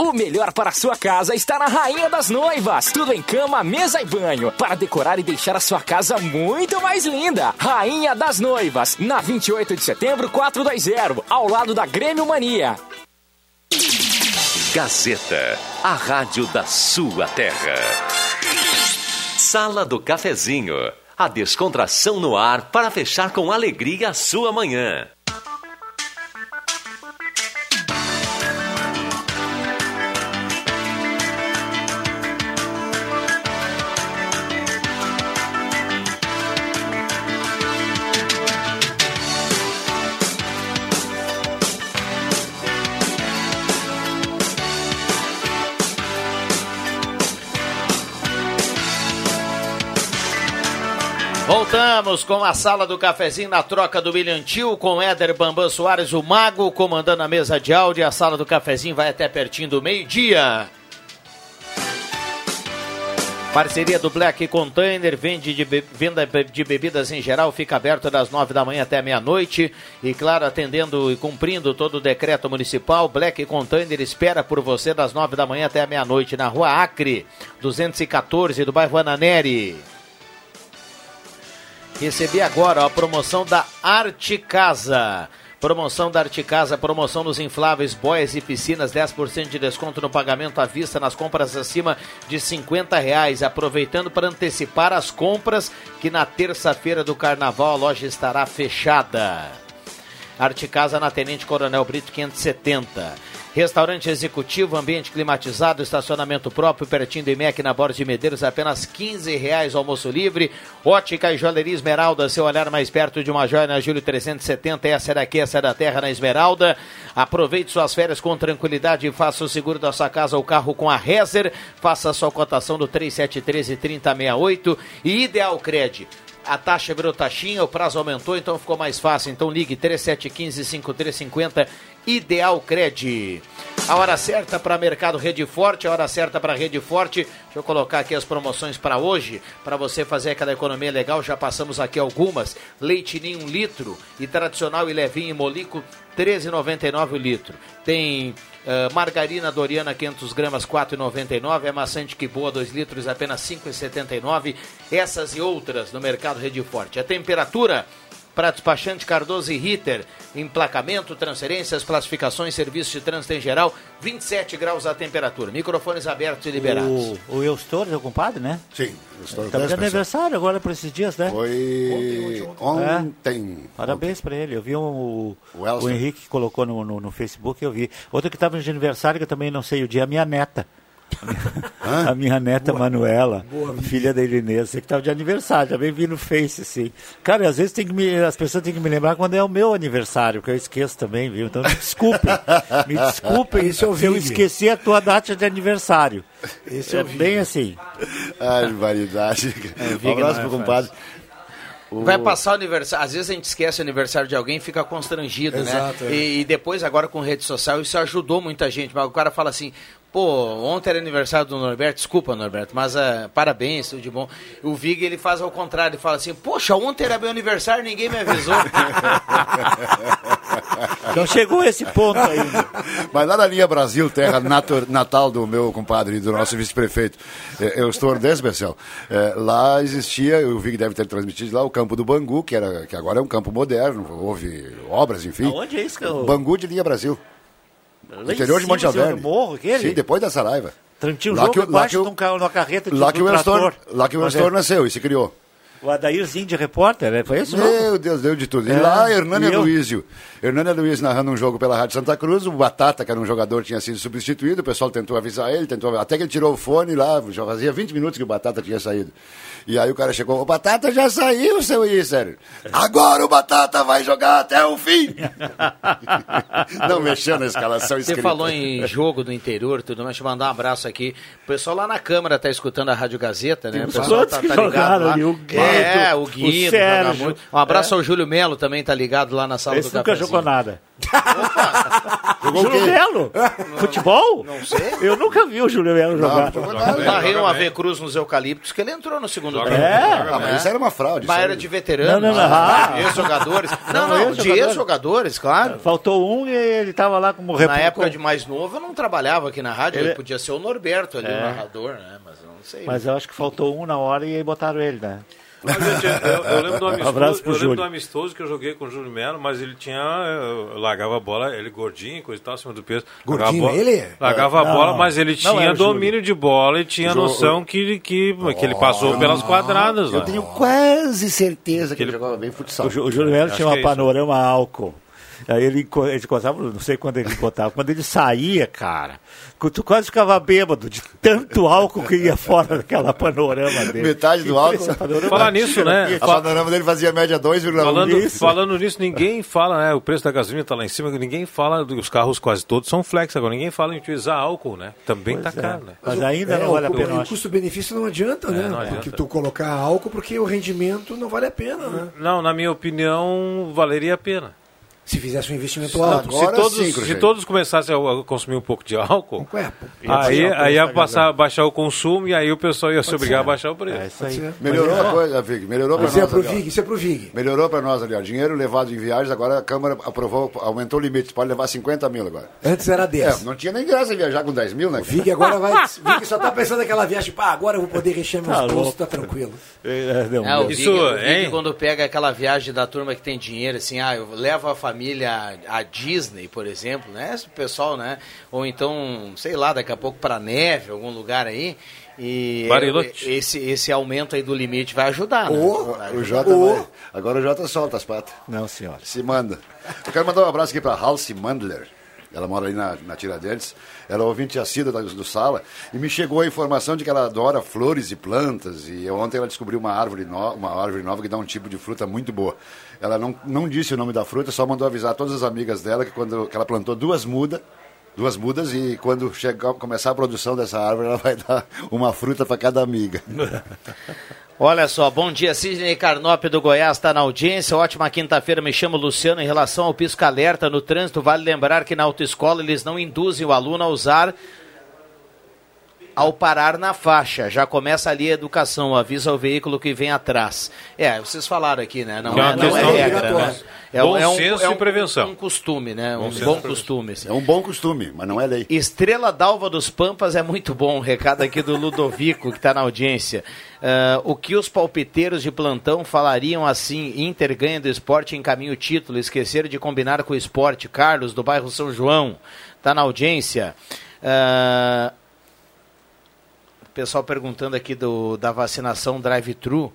O melhor para a sua casa está na Rainha das Noivas. Tudo em cama, mesa e banho. Para decorar e deixar a sua casa muito mais linda. Rainha das Noivas. Na 28 de setembro, 420. Ao lado da Grêmio Mania. Gazeta, a rádio da sua terra. Sala do Cafezinho, a descontração no ar para fechar com alegria a sua manhã. Voltamos com a sala do cafezinho na troca do William Tio com Éder Bambam Soares, o Mago, comandando a mesa de áudio. A sala do cafezinho vai até pertinho do meio-dia. Parceria do Black Container, vende de venda de bebidas em geral, fica aberto das nove da manhã até meia-noite. E claro, atendendo e cumprindo todo o decreto municipal, Black Container espera por você das nove da manhã até meia-noite na rua Acre, 214, do bairro Ananeri. Recebi agora a promoção da Arte Casa. Promoção da Arte Casa, promoção nos infláveis, boias e piscinas, 10% de desconto no pagamento à vista nas compras acima de 50 reais. Aproveitando para antecipar as compras, que na terça-feira do carnaval a loja estará fechada. Arte Casa na Tenente Coronel Brito 570. Restaurante executivo, ambiente climatizado, estacionamento próprio, pertinho do IMEC na Borda de Medeiros, apenas 15 reais almoço livre. Ótica e joalheria Esmeralda, seu olhar mais perto de uma joia na Júlio 370, essa é daqui, essa é da terra na Esmeralda. Aproveite suas férias com tranquilidade e faça o seguro da sua casa ou carro com a Rezer. Faça a sua cotação do 3713 3068 e Ideal Cred a taxa virou taxinha, o prazo aumentou, então ficou mais fácil. Então ligue 3715-5350, Ideal Cred. A hora certa para Mercado Rede Forte, a hora certa para Rede Forte. Deixa eu colocar aqui as promoções para hoje, para você fazer aquela economia legal. Já passamos aqui algumas. Leite Ninho 1 litro e tradicional e levinho e molico 13,99 o litro. Tem Uh, margarina Doriana 500 gramas 4,99, é maçante que boa 2 litros apenas 5,79. Essas e outras no mercado Rede Forte. A temperatura para despachante Cardoso e Ritter, emplacamento, transferências, classificações, serviços de trânsito em geral, 27 graus a temperatura. Microfones abertos e liberados. O, o Eustor, seu compadre, né? Sim, Eustor Tá de aniversário agora por esses dias, né? Foi ontem. Parabéns pra ele. Eu vi um, o, o Henrique que colocou no, no, no Facebook, eu vi. Outro que estava de aniversário, que eu também não sei o dia, é a minha neta. A minha neta Manuela, filha da Irinês, que estava de aniversário, também vi no Face, assim. Cara, às vezes tem que me, as pessoas têm que me lembrar quando é o meu aniversário, que eu esqueço também, viu? Então me desculpem, [LAUGHS] me desculpem Esse é se eu Vig. esqueci a tua data de aniversário. Esse é é bem assim. Ai, variedade. Vig Um abraço é pro compadre. O- Vai passar o aniversário. Às vezes a gente esquece o aniversário de alguém e fica constrangido, Exato, né? é. E, e depois, agora com rede social, isso ajudou muita gente. Mas o cara fala assim: pô, ontem era aniversário do Norberto, desculpa, Norberto, mas ah, parabéns, tudo de bom. O Vig ele faz ao contrário, ele fala assim: poxa, ontem era meu aniversário ninguém me avisou. [LAUGHS] Não chegou a esse ponto ainda. Mas lá na linha Brasil, terra natal do meu compadre e do nosso vice-prefeito, eh, eu estou desse, Marcel. Eh, Lá existia, eu vi que deve ter transmitido lá, o campo do Bangu, que, era, que agora é um campo moderno, houve obras, enfim. Aonde é isso que eu- Bangu de linha Brasil. Em interior de Monte Alverne. do morro, aquele? Sim, depois da Saraiva. Um Lá jogo que o- lá que de um numa carreta de Lá que o trator. lá que o é- nasceu e se criou. O Adairzinho de repórter, né? foi isso? Meu Deus, deu de tudo. E É, lá, Hernani e? Aloysio. Hernani Aloysio narrando um jogo pela Rádio Santa Cruz. O Batata, que era um jogador, tinha sido substituído. O pessoal tentou avisar ele, tentou até que ele tirou o fone lá. Já fazia 20 minutos que o Batata tinha saído. E aí o cara chegou: O Batata já saiu, seu Isser. Agora o Batata vai jogar até o fim. [LAUGHS] Não mexeu na escalação Você escrita. falou em jogo do interior, tudo mais. Deixa eu mandar um abraço aqui. O pessoal lá na Câmara tá escutando a Rádio Gazeta, né? O pessoal tá, tá ligado jogaram lá. ali, o Guido, é, o o Guido. joga Sérgio. muito. Um abraço É. ao Júlio Melo também, tá ligado lá na sala Esse do nunca cafezinho. jogou nada. Jogou o Júlio? Melo? Futebol? Não sei. Eu nunca vi o Júlio Melo jogar. Narrei um AV Cruz nos eucaliptos que ele entrou no segundo tempo. joga Ah, mas isso era uma fraude, Mas era de veteranos. Não, não, não. Ah. Ex-jogadores. Não, Não, não, de ex-jogadores. claro. Faltou um e ele tava lá como Na repórter. época de mais novo, eu não trabalhava aqui na rádio. Ele- Ele podia ser o Norberto ali, É. o narrador, né? Mas eu não sei. Mas eu acho que faltou um na hora e aí botaram ele, né? Eu, eu lembro do Um amistoso, abraço pro eu lembro Júlio. do amistoso que eu joguei com o Júlio Melo, mas ele tinha. Eu largava a bola, ele gordinho, coisa e tal, acima do peso. Largava Gordinho, a bola- ele? Largava a Não, bola, mas ele tinha domínio de bola e tinha Ju- noção que, que, que ele passou pelas quadradas. Eu lá. tenho quase certeza que ele jogava bem futsal. O, Júlio Melo tinha que uma é panorama álcool. Aí ele, ele contava, não sei quando ele botava, quando ele saía, cara, tu quase ficava bêbado de tanto álcool que ia fora daquela panorama dele. Metade do álcool. Falar nisso, né? A panorama dele fazia média 2,1. Falando, Isso. falando nisso, ninguém fala, né? O preço da gasolina tá lá em cima, ninguém fala, os carros quase todos são flex agora, ninguém fala em utilizar álcool, né? Também tá caro, né? Mas ainda É, não vale a o, pena. O custo-benefício não adianta, né? não adianta. Porque tu colocar álcool, porque o rendimento não vale a pena, né? Não, na minha opinião, valeria a pena. Se fizesse um investimento alto. se, todos, se todos começassem a consumir um pouco de álcool, Ué, aí, pô, aí ia passar a baixar o consumo e aí o pessoal ia se obrigar ser. a baixar o preço. É isso aí. Melhorou a coisa, Vig. Melhorou para Isso é nós. pro. Vig, isso é pro Vig. Melhorou para nós ali, ó. Dinheiro levado em viagens, agora a Câmara aprovou, aumentou o limite. Pode levar 50 mil agora. Antes era 10. É, não tinha nem graça viajar com 10 mil, né? O Vig agora vai. [LAUGHS] Vig só tá pensando naquela viagem, pá, agora eu vou poder encher meus Tá bolsos, tá tranquilo. É, não, É, o Isso, Vig, o Vig, hein? quando pega aquela viagem da turma que tem dinheiro, assim, ah, eu levo a família à Disney, por exemplo, né? Esse pessoal, né? Ou então, sei lá, daqui a pouco para neve, algum lugar aí. E Bariloche. esse, esse aumento aí do limite vai ajudar, né? O, Vai o ajudar. Jota vai. Agora o Jota solta as patas. Não, senhora. Se manda. Eu quero mandar um abraço aqui para Halsey Mandler. Ela mora ali na, na Tiradentes. Ela é ouvinte assídua da- do Sala. E me chegou a informação de que ela adora flores e plantas. E ontem ela descobriu uma árvore, no, uma árvore nova que dá um tipo de fruta muito boa. Ela não, não disse o nome da fruta, só mandou avisar todas as amigas dela que quando que ela plantou duas mudas. Duas mudas e quando chegar, começar a produção dessa árvore, ela vai [LAUGHS] dar uma fruta para cada amiga. [LAUGHS] Olha só, bom dia, Sidney Carnop do Goiás está na audiência. Ótima quinta-feira, me chamo Luciano. Em relação ao pisco alerta no trânsito, vale lembrar que na autoescola eles não induzem o aluno a usar ao parar na faixa. Já começa ali a educação, avisa o veículo que vem atrás. É, vocês falaram aqui, né? Não, é uma é, não é regra, né? É, Bom é um, senso é um, e prevenção. um costume, né? Bom um bom costume. assim. É um bom costume, mas não é lei. Estrela d'Alva dos Pampas é muito bom. Recado aqui do Ludovico, que está na audiência. Ah, o que os palpiteiros de plantão falariam assim? Inter ganha do esporte em caminho título. Esqueceram de combinar com o esporte. Carlos, do bairro São João, está na audiência. O pessoal perguntando aqui do, da vacinação drive-thru.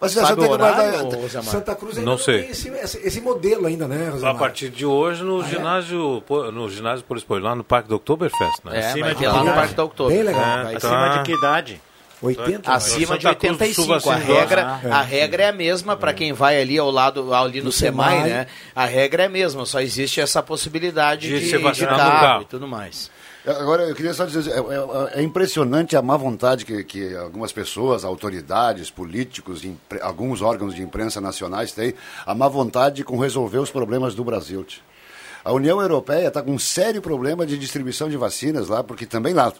Vacinação tem horário? Santa Cruz ainda Não sei. tem esse, esse, esse modelo ainda, né, A Rosemar? partir de hoje no Ah, é? ginásio, pô, no ginásio por lá no Parque do Oktoberfest, né? É, Acima de lá no. Parque da Outubro. Bem legal. É, tá. Acima de que idade? 80? Acima de Santa Cruz do Sul 85. A vacinou. regra, é. a regra é a mesma para quem vai ali ao lado, ali no, No SEMAI, SEMAI. né? A regra é a mesma, só existe essa possibilidade De de, ser de vacinado no carro carro. e tudo mais. Agora, eu queria só dizer, é, é- é impressionante a má vontade que, que algumas pessoas, autoridades, políticos, impre- alguns órgãos de imprensa nacionais têm, a má vontade com resolver os problemas do Brasil. A União Europeia está com um sério problema de distribuição de vacinas lá, porque também lá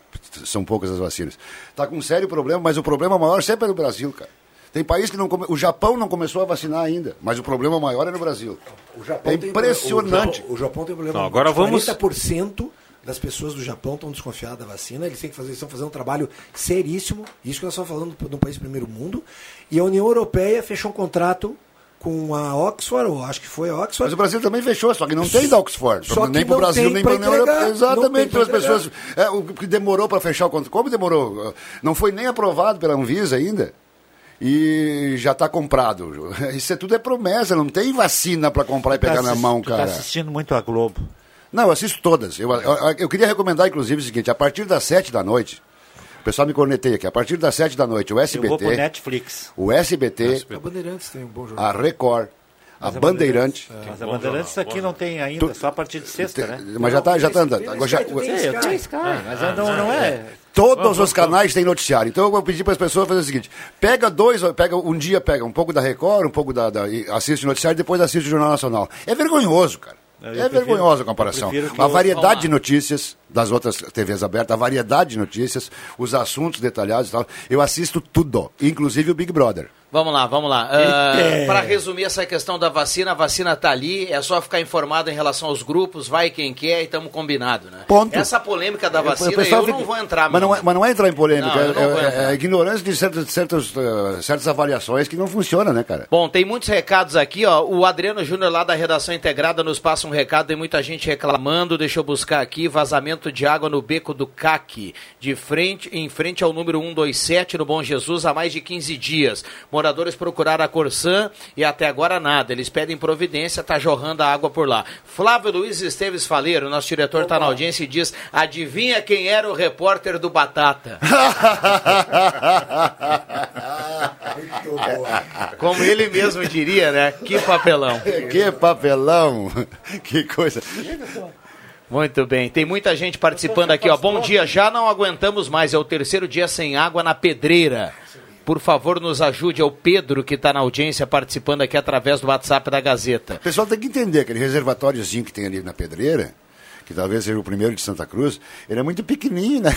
são poucas as vacinas. Está com um sério problema, mas o problema maior sempre é no Brasil, cara. Tem país que não come... O Japão não começou a vacinar ainda, mas o problema maior é no Brasil. O Japão é tem- impressionante. O Japão, o Japão tem um problema. Não, agora vamos- 40% das pessoas do Japão estão desconfiadas da vacina. Eles têm que fazer, estão fazendo um trabalho seríssimo. Isso que nós estamos falando de um país primeiro mundo. E a União Europeia fechou um contrato com a Oxford, ou acho que foi a Oxford. Mas o Brasil também fechou, só que não tem da Oxford. Só nem que para o Brasil, nem para a União Europeia. Exatamente, pra as pessoas. É, o que demorou para fechar o contrato. Como demorou? Não foi nem aprovado pela Anvisa ainda. E já está comprado. [LAUGHS] Isso é tudo é promessa, não tem vacina para comprar e pegar Tá na mão, tu tá cara. assistindo muito a Globo. Não, eu assisto todas. Eu, eu, eu queria recomendar, inclusive, o seguinte: a partir das sete da noite, o pessoal me corneteia aqui, a partir das sete da noite, o Eu vou pro SBT, Netflix. o SBT, A Bandeirantes tem um bom jornal. a Record, a Mas Bandeirante. Mas a Bandeirantes aqui não tem ainda, só a partir de sexta, né? Mas já está já tá andando. Agora já- Sim, eu tenho Sky, mas não, não é. Todos os canais têm noticiário. Então eu vou pedir para as pessoas fazer o seguinte: pega dois, pega um dia pega um pouco da Record, um pouco da, da assiste o noticiário, depois assiste o Jornal Nacional. É vergonhoso, cara. É vergonhosa a comparação. A variedade Vamos de notícias das outras TVs abertas, a variedade de notícias, os assuntos detalhados e tal. Eu assisto tudo, inclusive o Big Brother. Vamos lá, vamos lá. É. Para resumir essa questão da vacina, a vacina tá ali, é só ficar informado em relação aos grupos, vai quem quer e estamos combinados, né? Ponto. Essa polêmica da Eu- vacina, eu, pessoal não fica- vou entrar. Mas não, é, mas não é entrar em polêmica, Não, eu não é, é- entrar. é ignorância de certas, certas, eh, certas avaliações que não funcionam, né, cara? Bom, tem muitos recados aqui, ó. O Adriano Júnior lá da redação integrada nos passa um recado, tem muita gente reclamando. Deixa eu buscar aqui, vazamento de água no beco do CAC, de frente, em frente ao número 127 no Bom Jesus há mais de 15 dias. Moradores procuraram a Corsã e até agora nada. Eles pedem providência, tá jorrando a água por lá. Flávio Luiz Esteves Faleiro, nosso diretor tá na audiência e diz: "Adivinha quem era o repórter do Batata?" [LAUGHS] Como ele mesmo diria, né? Que papelão. que papelão. Que coisa. Muito bem, tem muita gente participando aqui, ó. Bom dia, já não aguentamos mais, é o terceiro dia sem água na pedreira. Por favor, nos ajude, é o Pedro que está na audiência participando aqui através do WhatsApp da Gazeta. O pessoal tem que entender, aquele reservatóriozinho que tem ali na pedreira, que talvez seja o primeiro de Santa Cruz, ele é muito pequenininho, né?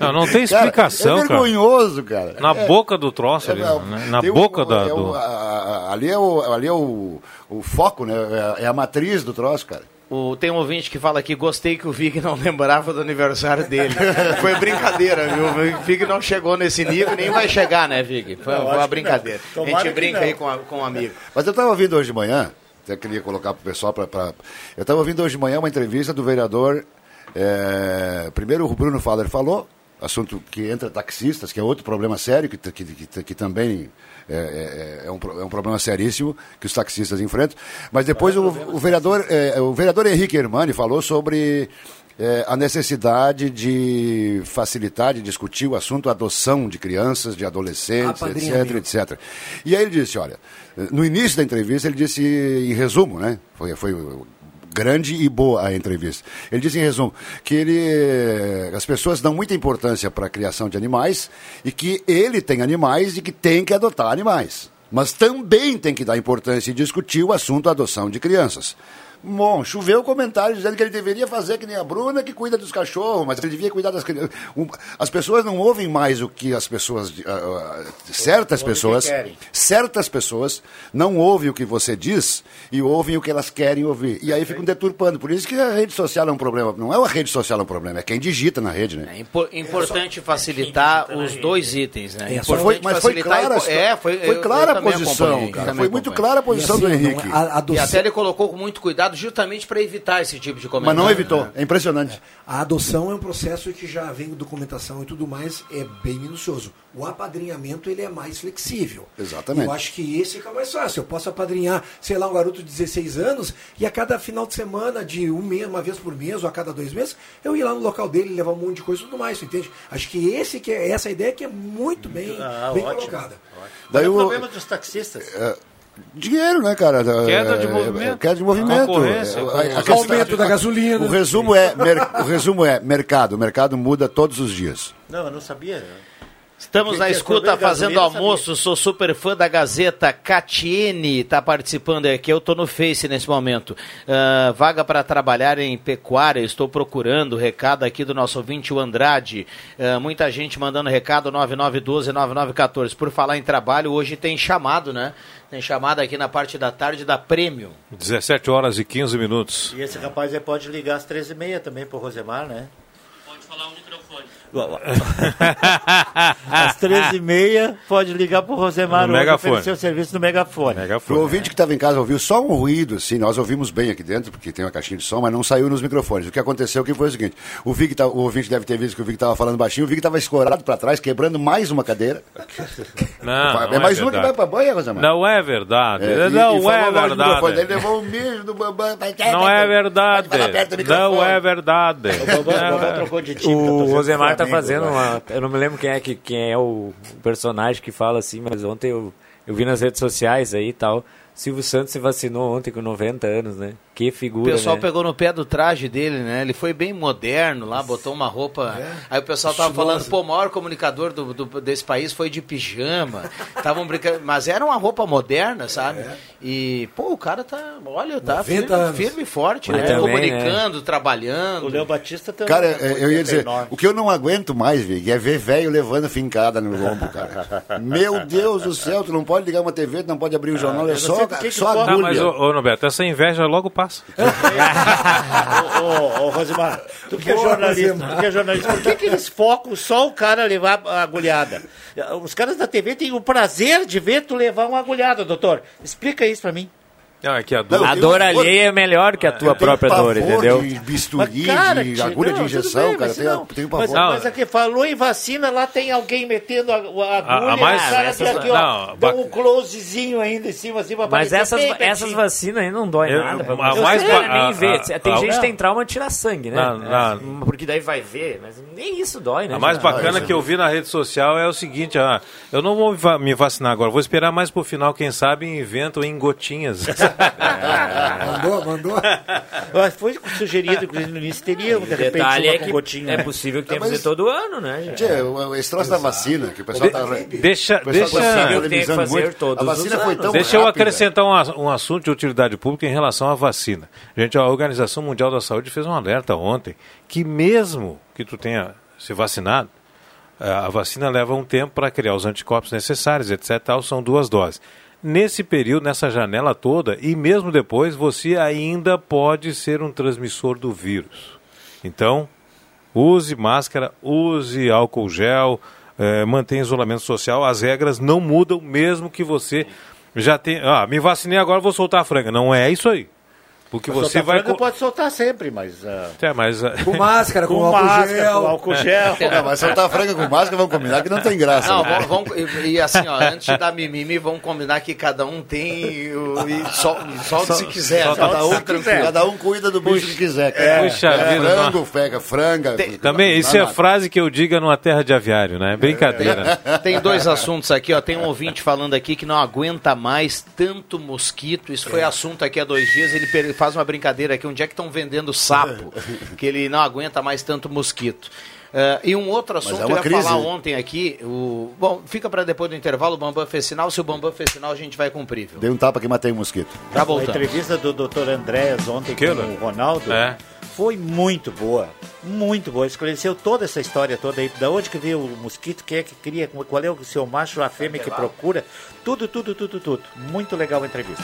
Não, não tem explicação, é cara. vergonhoso, cara. Na É- boca do troço é- ali, é- né? na o- boca da, é o- do... a- a- ali é, o, ali é o, o foco, né? É, é a matriz do troço, cara. O, tem um ouvinte que fala aqui, gostei que o Vig não [LAUGHS] lembrava do aniversário dele. [LAUGHS] Foi brincadeira, viu? O Vig não chegou nesse nível, nem vai chegar, né, Vig? Foi, Não, uma brincadeira. A gente brinca aí com, a- com um amigo. Mas eu estava ouvindo hoje de manhã, até queria colocar para o pessoal para. Pra... Eu estava ouvindo hoje de manhã uma entrevista do vereador. é, Primeiro o Bruno Faller falou, assunto que entra taxistas, que é outro problema sério, que, que, que, que também é, é- é um, é um problema seríssimo que os taxistas enfrentam. Mas depois o, o vereador, é, o vereador Henrique Hermani falou sobre. é, a necessidade de facilitar, de discutir o assunto adoção de crianças, de adolescentes, etc, Apadrinhamento. etc. E aí ele disse, olha, no início da entrevista ele disse em resumo, né? Foi, foi grande e boa a entrevista. Ele disse em resumo que ele, as pessoas dão muita importância para a criação de animais e que ele tem animais e que tem que adotar animais. Mas também tem que dar importância e discutir o assunto adoção de crianças. Bom, choveu comentário dizendo que ele deveria fazer que nem a Bruna que cuida dos cachorros, mas ele devia cuidar das crianças. As pessoas não ouvem mais o que as pessoas, ah, ah, certas que pessoas, querem. certas pessoas não ouvem o que você diz e ouvem o que elas querem ouvir. E aí ficam deturpando. Por isso que a rede social é um problema. Não é a rede social é um problema, é quem digita na rede, né? Impo- importante facilitar os dois itens, né? É, foi- mas foi clara e- é, foi, foi clara eu a também posição, cara. também Foi muito clara a posição E do assim, não Henrique. é- a- a E adoção- até ele colocou com muito cuidado justamente para evitar esse tipo de Mas comentário. não evitou. É impressionante. A adoção é um processo que já vem documentação e tudo mais, é bem minucioso. O apadrinhamento ele é mais flexível. Exatamente. Eu acho que esse é mais fácil. Eu posso apadrinhar, sei lá, um garoto de 16 anos e a cada final de semana, de um mês, uma vez por mês ou a cada dois meses, eu ir lá no local dele, levar um monte de coisa e tudo mais, tu entende? Acho que esse que é essa ideia que é muito bem, Ah, bem ótimo. colocada. Daí Daí o o- problema dos taxistas. É, Dinheiro, né, cara? Queda de É, movimento. é, Queda de movimento. Concorrência, É, a- questão- Aumento da gasolina. O resumo é, mer- o resumo é mercado. O mercado muda todos os dias. Não, eu não sabia. Estamos na escuta fazendo almoço, sou super fã da Gazeta. Catiene está participando aqui, eu estou no Face nesse momento. Ah, vaga para trabalhar em pecuária, estou procurando. Recado aqui do nosso ouvinte, o Andrade. Ah, muita gente mandando recado, 9912-9914. Por falar em trabalho, hoje tem chamado, né? Tem chamada aqui na parte da tarde da Prêmio. 17 horas e 15 minutos. E esse rapaz aí pode ligar às 13h30 também pro Rosemar, né? Pode falar o microfone. [LAUGHS] Às 13h30 pode ligar pro Rosemar No hoje megafone. oferecer o serviço no megafone. O ouvinte que estava em casa ouviu só um ruído, assim, nós ouvimos bem aqui dentro, porque tem uma caixinha de som, mas não saiu nos microfones. O que aconteceu aqui foi o seguinte: o, Vig tá- o ouvinte deve ter visto que o Vig estava falando baixinho, o Vig estava escorado para trás, quebrando mais uma cadeira. [LAUGHS] Não, é não mais é uma que vai verdade. para banha, Rosemar. Não é verdade. É, e- não e é verdade. microfone, Ele levou um beijo do Bambam. Não é verdade. Não é verdade. O Rosemar tá fazendo uma. Eu não me lembro quem é, que, quem é o personagem que fala assim, mas ontem eu, eu vi nas redes sociais aí e tal. Silvio Santos se vacinou ontem com 90 anos, né? Que O figura. pessoal né? pegou no pé do traje dele, né? Ele foi bem moderno lá, botou uma roupa. Aí o pessoal tava falando, pô, o maior comunicador do, do- desse país foi de pijama. [LAUGHS] Estavam brincando, mas era uma roupa moderna, sabe? E, pô, o cara tá, olha, tá 90 firme, firme e forte, Mas né? também, Comunicando, trabalhando. O Léo Batista também. Cara, é, eu ia dizer, o que eu não aguento mais, Vig, é ver velho levando fincada no ombro, cara. [LAUGHS] Meu Deus do céu, tu não pode ligar uma TV, tu não pode abrir o jornal, é eu não sei só, que só foca- Não, agulha. mas, ô, ô Norberto, essa inveja logo passa. [LAUGHS] Ô, ô, ô, Rosimar, tu que é Boa, jornalista, Rosimar. tu que é jornalista, por que, que eles focam só o cara levar a agulhada? Os caras da TV têm o prazer de ver tu levar uma agulhada, doutor. Explica isso pra mim. Não, é que a A dor alheia é melhor que a tua própria dor, entendeu? de bisturi, Mas, cara, de agulha não, de injeção, bem, cara, tem, não. tem um Mas, pavor. mas aqui, falou em vacina, lá tem alguém metendo a, a agulha, A- a mais- e cara essas- tem aqui, ó, não, dá ba- um closezinho ainda em cima, assim, pra Mas essas, bem essas vacinas aí não dói Eu- nada. a Pra mais ba- nem a- vê. a- Tem a- gente não. que tem trauma de tirar sangue, né? Não, não. É, Porque daí vai ver, mas nem isso dói, né? A mais bacana que eu vi na rede social é o seguinte, ah, eu não vou me vacinar agora, vou esperar mais pro final, quem sabe inventam em gotinhas. [LAUGHS] Mandou, mandou. Foi sugerido, inclusive, no início, teria, de O repente, detalhe uma é que gotinha. é né? possível que tenha que fazer todo ano, né, gente? Tchê, o- esse troço da vacina, que o pessoal tá... Deixa, o pessoal deixa, tá que tenha que polemizando fazer todos A vacina os foi anos. tão Deixa eu acrescentar um, um assunto de utilidade pública em relação à vacina. Gente, a Organização Mundial da Saúde fez um alerta ontem que mesmo que tu tenha se vacinado, eh, a vacina leva um tempo para criar os anticorpos necessários, etc. Tal, são duas doses. Nesse período, nessa janela toda, e mesmo depois, você ainda pode ser um transmissor do vírus. Então, use máscara, use álcool gel, eh, mantenha isolamento social. As regras não mudam, mesmo que você já tenha. Ah, me vacinei agora, vou soltar a franga. Não é isso aí. Porque Mas você vai. pode soltar sempre, mas... ah, É, mas, ah, Com máscara, [LAUGHS] com, com álcool máscara, gel. com álcool gel. [LAUGHS] Não, mas soltar a franga com máscara, vamos combinar que não tem graça. Não, né? vamos, vamos- e, e assim, ó, antes de dar mimimi, vamos combinar que cada um tem o, e sol, solta se quiser. Solta cada, se um, quiser. cada um cuida do bicho que quiser. cara. Puxa É, vida, frango, pega, franga. Também, isso Não é nada. frase que eu diga numa terra de aviário, né? Brincadeira. [LAUGHS] Tem dois assuntos aqui, ó. Tem um ouvinte falando aqui que não aguenta mais tanto mosquito. Isso foi assunto aqui há dois dias. Ele faz uma brincadeira aqui. Onde é que estão vendendo sapo? Que ele não aguenta mais tanto mosquito. Eh, e um outro assunto é que uma eu ia crise, falar né? ontem aqui. O... Bom, fica para depois do intervalo. O Bambam fez sinal. Se o Bambam fez sinal, a gente vai cumprir. Viu? Dei um tapa que matei um mosquito. Tá A voltando. entrevista do Dr. Andréas ontem com Aquilo? o Ronaldo É. foi muito boa. Muito boa. Esclareceu toda essa história toda aí. Da onde que veio o mosquito, quem é que cria, qual é o seu macho, a fêmea que procura. Tudo, tudo, tudo, tudo. Muito legal a entrevista.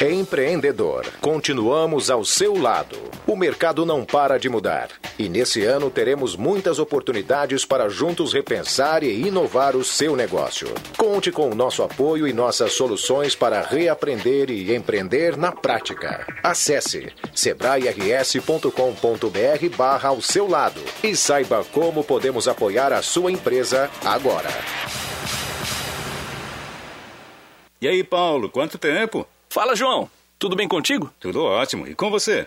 Empreendedor, continuamos ao seu lado. O mercado não para de mudar. E nesse ano teremos muitas oportunidades para juntos repensar e inovar o seu negócio. Conte com o nosso apoio e nossas soluções para reaprender e empreender na prática. Acesse sebrae-rs.com.br barra ao seu lado e saiba como podemos apoiar a sua empresa agora. E aí, Paulo, quanto tempo? Fala, João. Tudo bem contigo? Tudo ótimo. E com você?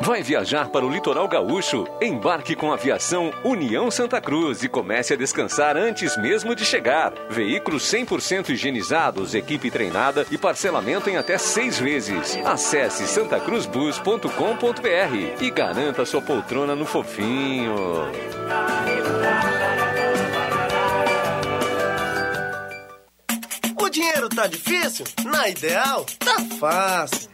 Vai viajar para o litoral gaúcho? Embarque com a aviação União Santa Cruz e comece a descansar antes mesmo de chegar. Veículos 100% higienizados, equipe treinada e parcelamento em até seis vezes. Acesse santacruzbus.com.br e garanta sua poltrona no fofinho. O dinheiro tá difícil? Na Ideal, tá fácil.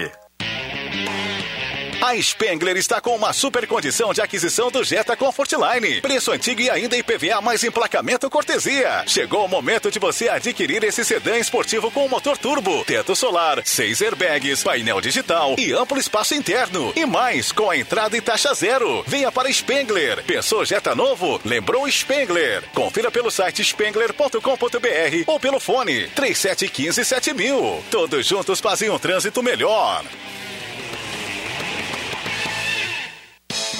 A Spengler está com uma super condição de aquisição do Jetta Comfortline. Preço antigo e ainda IPVA mais emplacamento cortesia. Chegou o momento de você adquirir esse sedã esportivo com motor turbo, teto solar, seis airbags, painel digital e amplo espaço interno. E mais, com a entrada e taxa zero. Venha para Spengler. Pensou Jetta novo? Lembrou Spengler. Confira pelo site spengler.com.br ou pelo fone 3715 7000. Todos juntos fazem um trânsito melhor.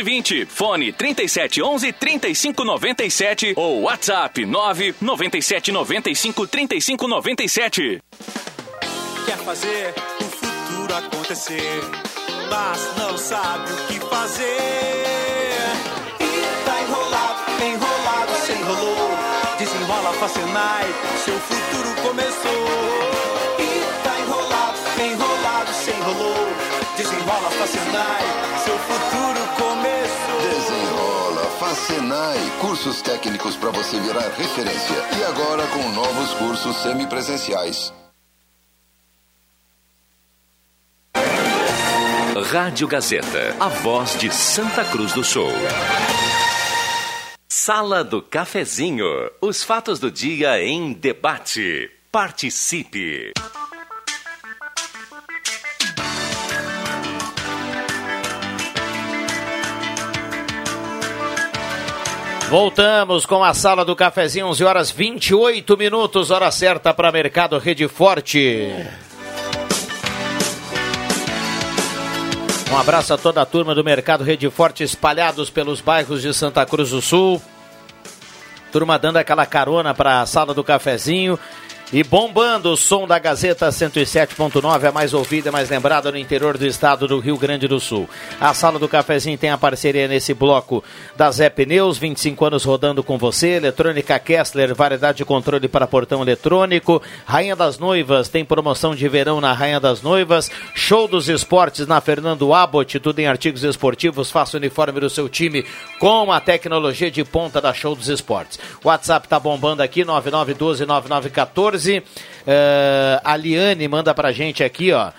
1120, fone 37 11 35 97 ou WhatsApp 9 97 95 35 97. Quer fazer o futuro acontecer, mas não sabe o que fazer. E tá enrolado, enrolado, se enrolou. Desenrola, Facenai, seu futuro começou E tá enrolado, enrolado, se enrolou. Desenrola, Facenai, seu futuro. Desenrola, Facenai, cursos técnicos para você virar referência. E agora com novos cursos semipresenciais. Rádio Gazeta, a voz de Santa Cruz do Sul. Sala do Cafezinho, os fatos do dia em debate. Participe. Voltamos com a sala do cafezinho, 11 horas 28 minutos, hora certa para Mercado Rede Forte. Um abraço a toda a turma do Mercado Rede Forte espalhados pelos bairros de Santa Cruz do Sul. Turma dando aquela carona para a sala do cafezinho. E bombando o som da Gazeta 107.9, a mais ouvida e mais lembrada no interior do estado do Rio Grande do Sul. A Sala do Cafezinho tem a parceria nesse bloco da Zé Pneus, 25 anos rodando com você. Eletrônica Kessler, variedade de controle para portão eletrônico. Rainha das Noivas, tem promoção de verão na Rainha das Noivas. Show dos Esportes na Fernando Abbott, tudo em artigos esportivos. Faça o uniforme do seu time com a tecnologia de ponta da Show dos Esportes. WhatsApp tá bombando aqui, 9912-9914. Uh, a Liane manda pra gente aqui, ó,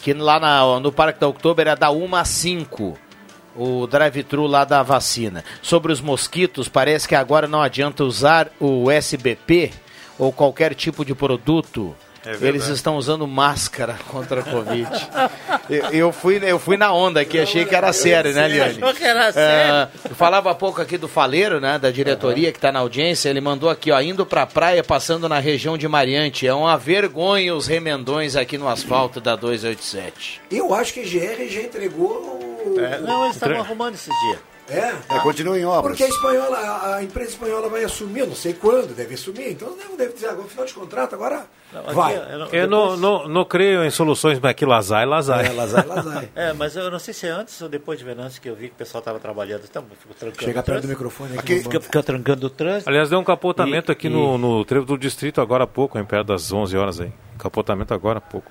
que lá na, no Parque da Oktober é da 1 a 5 o drive-thru lá da vacina. Sobre os mosquitos, parece que agora não adianta usar o SBP ou qualquer tipo de produto É. Eles estão usando máscara contra a Covid. [LAUGHS] eu, eu fui, eu fui na onda aqui, achei que era sério, né, Liane? Achou que era sério. Ah, eu falava há pouco aqui do Faleiro, né, da diretoria que está na audiência, ele mandou aqui, ó, indo pra praia, passando na região de Mariante. É uma vergonha os remendões aqui no asfalto da 287. Eu acho que a GR já entregou o... É, não, eles estavam arrumando esses dias. É? É, continua em obras. Porque a espanhola, a, empresa espanhola vai assumir, eu não sei quando, deve assumir, então deve, deve dizer agora, final de contrato, agora vai. Eu não, não, não creio em soluções, mas que Lazai, Lazai. É, Lazai, Lazai. [LAUGHS] É, mas eu não sei se é antes ou depois de Venâncio que eu vi que o pessoal estava trabalhando. Então, eu fico trancando Chega perto do microfone aqui, Aqui, fica, fica trancando o trânsito. Aliás, deu um capotamento E- aqui e- no, no trevo do distrito agora há pouco, em perto das 11 horas aí. Capotamento agora há pouco.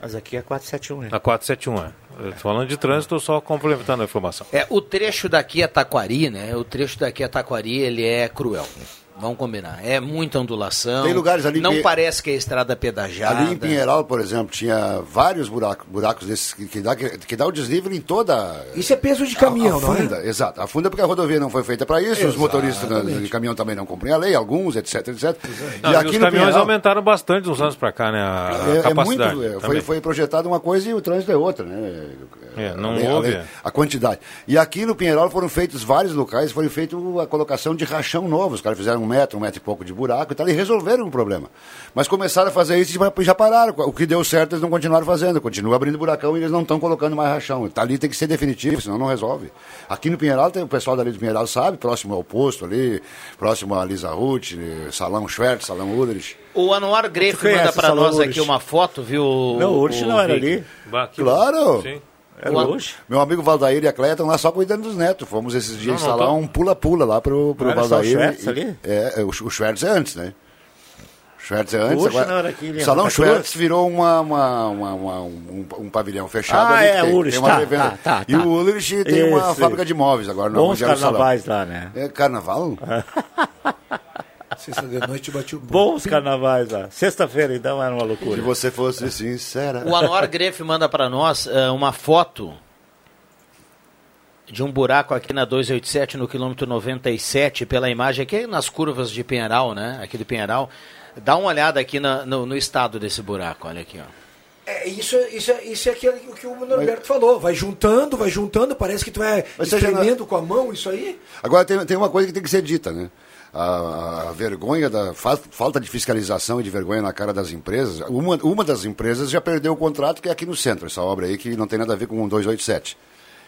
Mas aqui é 471, né? Na 471, é. Falando de trânsito, só complementando a informação. É, o trecho daqui a Taquari, né? O trecho daqui a Taquari, ele é cruel. Vamos combinar. É muita ondulação. Tem lugares ali Não que- parece que é estrada pedajada. Ali em Pinheiral, por exemplo, tinha vários buracos, buracos desses que, que dá, que, que dá o desnível em toda. Isso é peso de caminhão, a, não é? funda, Exato. A funda porque a rodovia não foi feita para isso, os motoristas Exatamente. de caminhão também não cumprem a lei, alguns, etc, etc. Não, e os caminhões aumentaram bastante uns anos pra cá, né? A, a É, é muito, capacidade. é, foi, também. foi projetada uma coisa e o trânsito é outra, né? É, não A a houve. lei- A, quantidade. E aqui no Pinheiral foram feitos vários locais, foi feita a colocação de rachão novo. Os caras fizeram um metro, um metro e pouco de buraco e tal, e resolveram o problema. Mas começaram a fazer isso e já- pararam. O que deu certo eles não continuaram fazendo. Continua abrindo buracão e eles não estão colocando mais rachão. Tá ali tem que ser definitivo, senão não resolve. Aqui no Pinheiral, tem, o pessoal dali do Pinheiral sabe, próximo ao posto ali, próximo a Lisa Ruth, Salão Schwertz, Salão Udrich. O Anuar conhece manda pra Salão nós Urich? aqui uma foto, viu? Não, o Urich não era ali. Bah, Claro! Sim. Era O- hoje. Meu amigo Valdair e a Cleia estão lá só cuidando dos netos. Fomos esses dias Não, não instalar tô- um pula-pula lá pro, pro Não era só o Valdair. E- ali? É, é, o, o Schwertz é antes, né? O Schwertz é antes. Agora, não aqui, lembra? Salão Tá virou uma, uma- uma- uma- um, um pavilhão fechado. Ah, ali, é, tem, Ulrich, tem uma tá, revenda. tá, tá, E tá. o Ulrich tem uma Isso, fábrica de móveis agora. não, Bons o carnavais lá, né? É carnaval? [LAUGHS] Sexta de noite bati o Bons carnavais lá. Sexta-feira, então, era uma loucura. Se você fosse sincera. O Anuar [LAUGHS] Greif manda pra nós eh, uma foto de um buraco aqui na 287, no quilômetro 97, pela imagem aqui nas curvas de Pinheiral, né? Aqui do Pinheiral. Dá uma olhada aqui na- no, no estado desse buraco, olha aqui, ó. É, isso, isso, é- isso é aquilo que o Norberto falou. Vai juntando, vai juntando, parece que tu vai Mas com a mão isso aí. Agora tem, tem uma coisa que tem que ser dita, né? A, a vergonha da fa- falta de fiscalização e de vergonha na cara das empresas. Uma, uma das empresas já perdeu o contrato, que é aqui no centro, essa obra aí que não tem nada a ver com o 287.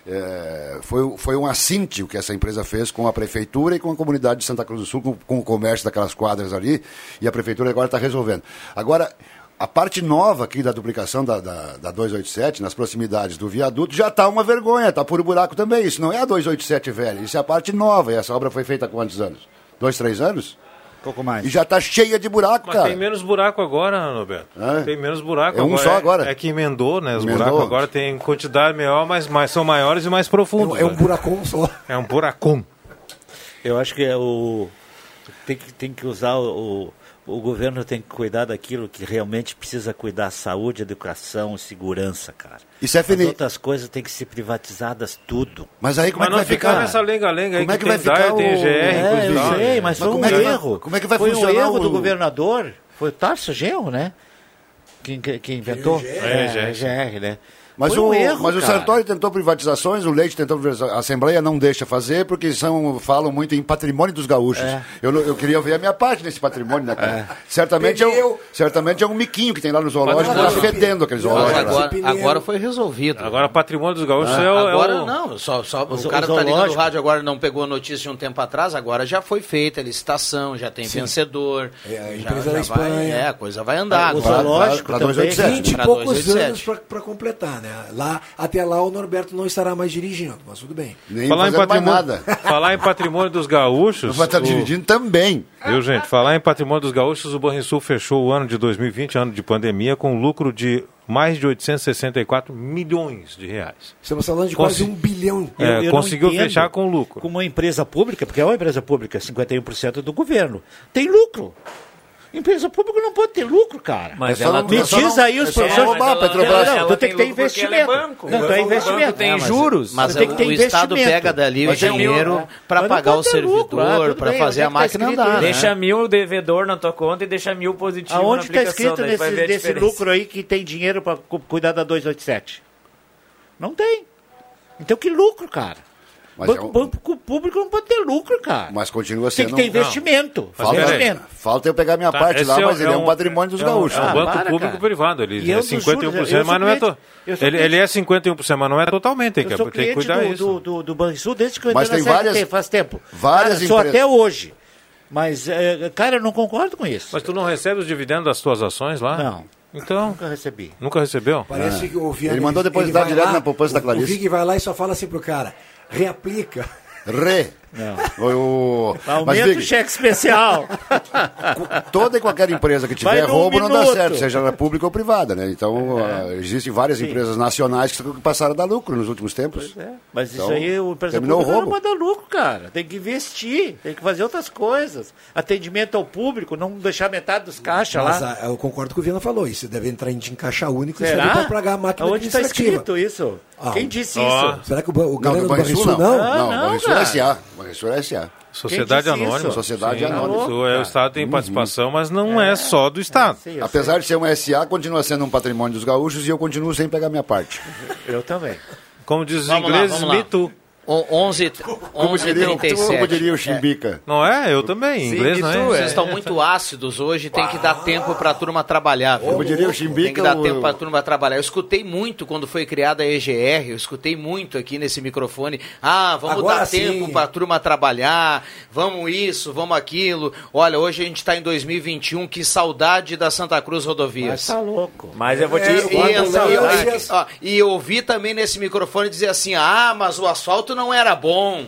É, foi, foi um assíntio que essa empresa fez com a prefeitura e com a comunidade de Santa Cruz do Sul, com, com o comércio daquelas quadras ali, e a prefeitura agora está resolvendo. Agora, a parte nova aqui da duplicação da, da, da 287, nas proximidades do viaduto, já está uma vergonha, está puro buraco também. Isso não é a 287 velha, isso é a parte nova. E essa obra foi feita há quantos anos? Dois, três anos? Pouco mais. E já está cheia de buraco, Mas cara. tem menos buraco agora, Roberto. É? Tem menos buraco É um só agora. É, que emendou, né? Os Emendou. buracos agora tem quantidade maior, mas, mas são maiores e mais profundos. É um né? buracão só. É um buracão. Eu acho que é o tem que, tem que usar o, o, governo tem que cuidar daquilo que realmente precisa cuidar, saúde, educação, segurança, cara. Isso é As fini- outras coisas têm que ser privatizadas tudo. Mas aí como Mas é que vai ficar ficar? nessa lenga-lenga aí Como é que, que vai tem DAE, ficar tem o- GR, É, eu tal. sei, mas, foi como um é que vai- erro. como é que vai foi um funcionar erro o- do governador. Foi o Tarso Genro, né? Que, que, inventou. É, É. GR, né? Mas, Foi o, um erro, mas o cara. Sartori tentou privatizações, o Leite tentou privatizações, a Assembleia não deixa fazer porque são, falam muito em patrimônio dos gaúchos. É. Eu, eu queria ver a minha parte nesse patrimônio, né, cara? Certamente, é um, certamente é um miquinho que tem lá no zoológico, tá fedendo aquele zoológico. agora, agora foi resolvido. Agora patrimônio dos gaúchos é, o, é Agora o- não, só, só, O o cara o tá ligando o rádio agora não pegou a notícia de um tempo atrás, agora já foi feita a licitação, já tem vencedor. É, a já- empresa já da vai- Espanha. é, a coisa vai andar O zoológico pra também. 287. 20 e Pra poucos 287. anos para completar, né? Lá, até lá o Norberto não estará mais dirigindo, mas tudo bem. Nem Falar em, patrimônio, nada. [LAUGHS] falar em patrimônio dos gaúchos. Não vai estar o- dirigindo também. Viu, gente? Falar em patrimônio dos gaúchos, o Banrisul fechou o ano de 2020, ano de pandemia, com lucro de mais de 864 milhões de reais. Estamos falando de quase um bilhão. É, Eu- eu conseguiu fechar com lucro. Como uma empresa pública, porque é uma empresa pública, 51% do governo, tem lucro. Empresa pública não pode ter lucro, cara. Mas ela Me tem- diz aí os É professores. roubar a Não, Petrobras. Não, Ela tu tem que ter ela é investimento. banco. Não, tu é investimento. banco tem juros. Mas tem que ter o Estado pega dali o Mas é dinheiro para pagar o. Ah, servidor, para fazer é a tá máquina escrito andar. né? Deixa mil devedor na tua conta e deixa mil positivo Aonde na está aplicação. escrito daí tu vai nesse, lucro aí que tem dinheiro para cuidar da 287? Não tem. Então que lucro, cara? Mas banco, é um- banco público não pode ter lucro, cara. Mas continua Tem sendo. que ter investimento. Não. Falta, investimento. falta eu pegar minha Tá, parte lá, é mas um- ele é é um patrimônio dos é gaúchos. É um Ah, banco para, público cara. privado. Ele é dos 51%, juros, eu sou mas não é. To... Ele, ele é 51%, mas não é totalmente. Tem que, Eu sou tem que cuidar do, isso. do, do, do Banrisul desde que eu Mas entrei tem na CLT, várias- faz tempo. várias cara, empresas- até hoje. Mas, é, cara, eu não concordo com isso. Mas tu não recebe os dividendos das tuas ações lá? Não. Então. Nunca recebi. Nunca recebeu? Parece que o Viana, Ele mandou depositar vai direto lá, na poupança da o- Clarice. O Vig vai lá e só fala assim pro cara, reaplica. Re. Não. O, mas, Aumenta Vig, o cheque especial. [LAUGHS] toda e qualquer empresa que tiver roubo não dá certo, seja ela pública ou privada, né? Então, É. ah, existem várias Sim. empresas nacionais que passaram a dar lucro nos últimos tempos. É, Mas Então, isso aí, o empresa terminou o roubo. não manda lucro, cara. Tem que investir, tem que fazer outras coisas. Atendimento ao público, não deixar metade dos caixas Mas lá. eu concordo com o Viana falou, isso deve entrar em caixa único e serve para pagar a máquina Onde está escrito isso? Ah, Quem disse ó. isso? Será que o, ba- o Não, galera do Banrisul não. não? Não, não, Banrisul cara. é SA. Banrisul é SA. Sociedade Quem disse Anônima. isso? Sociedade Sim, Anônima. isso é, o Estado tem participação, mas não é só do Estado. Sim, eu, Apesar de ser um SA, continua sendo um patrimônio dos gaúchos e eu continuo sem pegar minha parte. eu também. Como diz os Vamos lá, ingleses, vamos lá. me too. O- 11 Como diria, o- 11h37. como diria o Chimbica. Não é? Eu também. Em inglês Sim, não tu, é? Vocês estão muito ácidos hoje, tem que dar tempo para a turma trabalhar. Viu? Como diria o Chimbica, Tem que dar tempo para a turma trabalhar. Eu escutei muito quando foi criada a EGR, eu escutei muito aqui nesse microfone. Ah, vamos Agora dar sim. tempo para a turma trabalhar, vamos isso, vamos aquilo. Olha, hoje a gente está em 2021, que saudade da Santa Cruz Rodovias. Mas tá louco. Mas eu vou te É, E, eu e, guardo essa- saudades. e- ó, e eu ouvi também nesse microfone dizer assim: ah, mas o asfalto não era bom.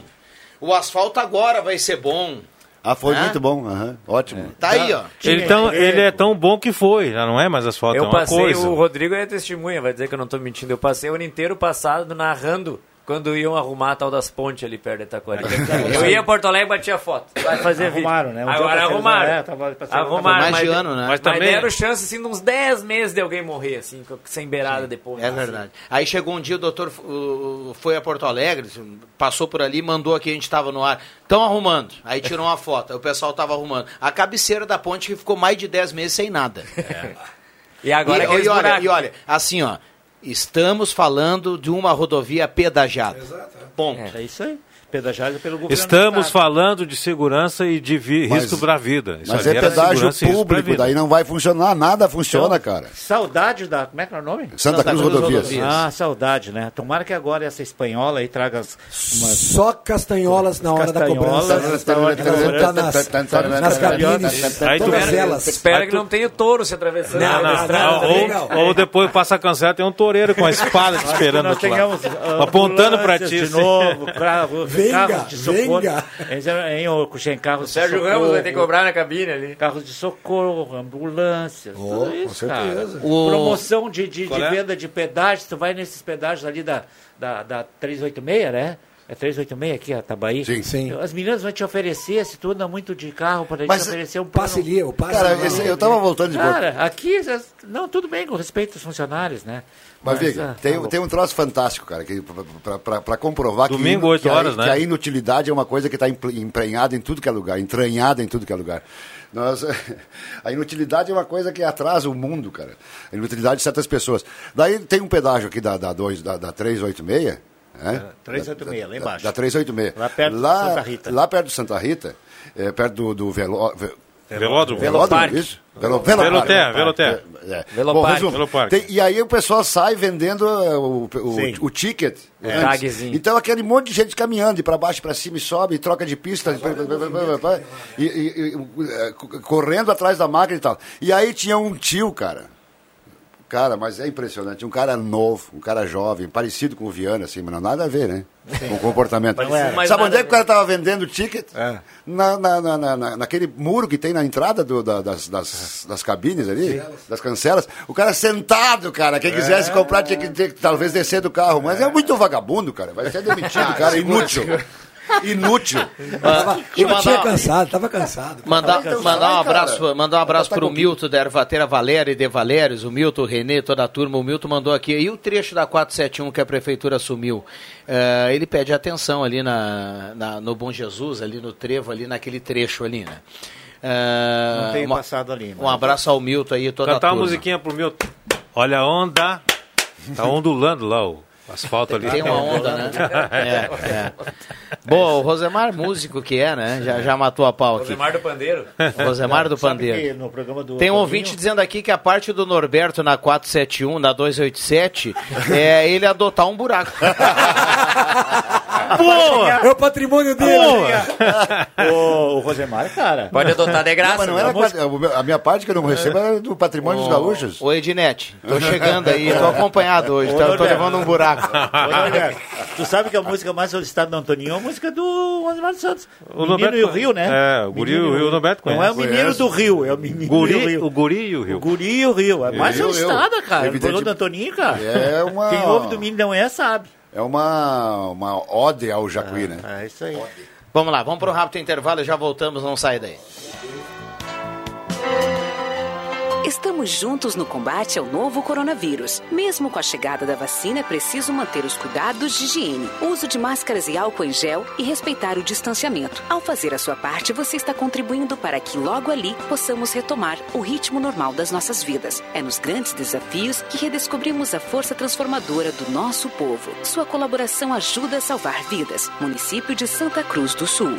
O asfalto agora vai ser bom. Ah, foi É? muito bom. aham, Ótimo. Tá aí, ó. Ele, tão, ele é tão bom que foi, já não é mais asfalto, é Eu uma passei, coisa. o Rodrigo é testemunha, vai dizer que eu não tô mentindo. Eu passei o ano inteiro passado narrando quando iam arrumar a tal das pontes ali perto de Itaquari. [LAUGHS] Eu ia a Porto Alegre e batia foto. Vai fazer vídeo. Arrumaram, né? Um Agora arrumaram. é, tava arrumaram. mais mas, de ano, né? Mas, também- deram chance, assim, de uns 10 meses de alguém morrer, assim, sem beirada depois. É assim. verdade. Aí chegou um dia, o doutor uh, foi a Porto Alegre, passou por ali, mandou aqui, a gente estava no ar. Estão arrumando. Aí tirou uma foto, aí o pessoal estava arrumando. A cabeceira da ponte que ficou mais de 10 meses sem nada. E agora e, e olha, e olha, assim, ó, estamos falando de uma rodovia pedagiada. Ponto. É isso aí. Pedagiado pelo governo. Estamos falando de segurança e de vi- Mas- risco para a vida. Isso Mas é era pedágio pra público, daí não vai funcionar, nada funciona, cara. Saudade da. Como é que é o nome? Santa, Cruz, Rodovias. Ah, saudade, né? Tomara que agora essa espanhola aí traga as, umas. Só castanholas na hora da Castanholas, cobrança. nas, nas cabines, Aí tu- todas elas. Espera que não tenha o touro se atravessando. Não, na não, estrada. não, ou, depois passa a cancela, tem um toureiro com a espada te esperando nós tenhamos ah, apontando para ti. De novo, carro, [LAUGHS] Venga, carros de socorro. venga. Eles eram em carros de Sérgio socorro. Ramos vai ter que cobrar na cabine ali. Carros de socorro, ambulâncias, Oh, tudo isso, com certeza. cara. O- Promoção de, de, de é? venda de pedágios, tu vai nesses pedágios ali da, da, da 386, né? É 386 aqui, a Tabaí? Sim. Sim. As meninas vão te oferecer, se tu anda muito de carro, para te oferecer um plano. Passe ali, o passe Cara, esse- eu tava voltando de Cara, aqui, essas- não, tudo bem, com respeito aos funcionários, né? Mas, Viga, ah, tem, tá tem um troço fantástico, cara, que, para comprovar que, Domingo, inu- oito que, a- horas, né? que a inutilidade é uma coisa que está emprenhada em tudo que é lugar, entranhada em tudo que é lugar. Nós, [LAUGHS] a inutilidade é uma coisa que atrasa o mundo, cara. A inutilidade de certas pessoas. Daí tem um pedágio aqui da, da, dois, da, da 386, né? 386, lá embaixo. Da, da 386. Lá perto de lá, Santa Rita. Lá perto de Santa Rita, é, perto do, do velo, ve- Velódromo. Velódromo, isso? Velo, Veloterra. É, é. Veloparque. Resumo, Veloparque. e aí o pessoal sai vendendo o, o, o ticket. É. antes. Tagzinho. Então aquele monte de gente caminhando, de para baixo, para cima, e sobe, e troca de pista, e, e- e- e, correndo atrás da máquina e tal. E aí tinha um tio, cara. Cara, mas é impressionante. Um cara novo, um cara jovem, parecido com o Viana, assim, mas não nada a ver, né? Com o comportamento. É. Mas Sabe nada onde é que o cara tava vendendo ticket? É. Na, na, na, na- na- naquele muro que tem na entrada do- da- das, das, das cabines ali, das cancelas. O cara sentado, cara. Quem quisesse comprar tinha que ter, talvez descer do carro. Mas é, muito vagabundo, cara. Vai ser demitido, cara. Inútil. Inútil. Tava, deixa eu tinha cansado, tava cansado. Mandar, Então mandar um cara. abraço, mandar um abraço Tá pro com- Milton da Ervateira Valéria e De Valérios, o Milton, o Renê, toda a turma. O Milton mandou aqui. E o trecho da 471 que a prefeitura assumiu? Eh, ele pede atenção ali na, na- no Bom Jesus, ali no trevo, ali naquele trecho ali, né? Eh, Não tenho uma- passado ali. Um abraço ao Milton aí, toda Cantar a uma turma. musiquinha pro meu. Olha a onda. Tá ondulando lá o asfalto ali. Tem uma onda, né? [LAUGHS] É, é. Boa, o Rosemar, músico que é, né? Já, já matou a pau aqui. Rosemar do Pandeiro. Rosemar do Pandeiro. no programa do Tem um ouvinte dizendo aqui que a parte do Norberto na 471, na 287, é ele adotar um buraco. [LAUGHS] Boa! É o patrimônio dele. o, o Rosemar, cara. Pode adotar de graça. Não, mas não né? era quase- o meu- a minha parte que eu não recebo era do patrimônio dos gaúchos. Ô Ednete, tô chegando aí, tô acompanhado hoje, Ô, tá- tô Norberto. levando um buraco. Ô, tu sabe que a música mais solicitada do Antoninho é a música do Osmar Santos. O Norberto- Menino e o Rio, né? É, o Guri e o Rio, o Norberto Não é o conhece. Menino do Rio, é o Menino Guri- e o Rio. o Guri e o Rio. O Guri e o Rio. É mais Eu- eu- solicitada, cara. evidente- O programa do Antoninho, cara. É uma- Quem ouve do Menino não é, sabe. É uma, uma ode ao Jacuí, né? É isso aí. Vamos lá, vamos pro rápido intervalo e já voltamos, não sai daí. Estamos juntos no combate ao novo coronavírus. Mesmo com a chegada da vacina, é preciso manter os cuidados de higiene, uso de máscaras e álcool em gel e respeitar o distanciamento. Ao fazer a sua parte, você está contribuindo para que logo ali possamos retomar o ritmo normal das nossas vidas. É nos grandes desafios que redescobrimos a força transformadora do nosso povo. Sua colaboração ajuda a salvar vidas. Município de Santa Cruz do Sul.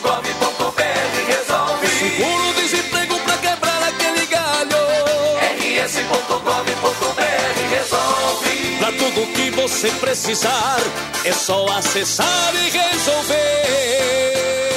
rs.gov.br resolve. Pra tudo que você precisar, é só acessar e resolver.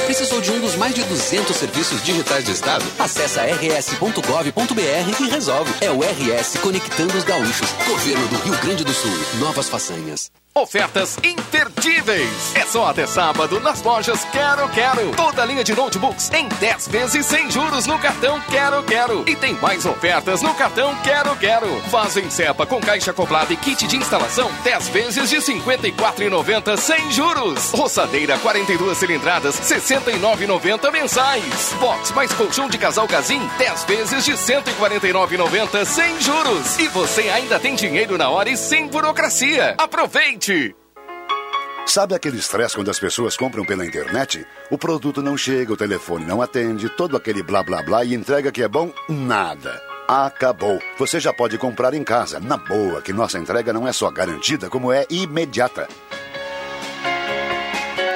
Precisou de um dos mais de 200 serviços digitais do Estado? Acesse rs.gov.br e resolve. É o RS Conectando os Gaúchos. Governo do Rio Grande do Sul. Novas façanhas. Ofertas imperdíveis. É só até sábado nas lojas Quero Quero. Toda a linha de notebooks em 10 vezes sem juros no cartão Quero Quero. E tem mais ofertas no cartão Quero Quero. Fazem cepa com caixa acoplada e kit de instalação 10 vezes de R$ 54,90 sem juros. Roçadeira 42 cilindradas 69,90 mensais. Box mais colchão de casal Casim 10 vezes de R$ 149,90 sem juros. E você ainda tem dinheiro na hora e sem burocracia. Aproveite! Sabe aquele estresse quando as pessoas compram pela internet? O produto não chega, o telefone não atende, todo aquele blá blá blá e entrega que é bom? Nada. Acabou. Você já pode comprar em casa, na boa, que nossa entrega não é só garantida, como é imediata.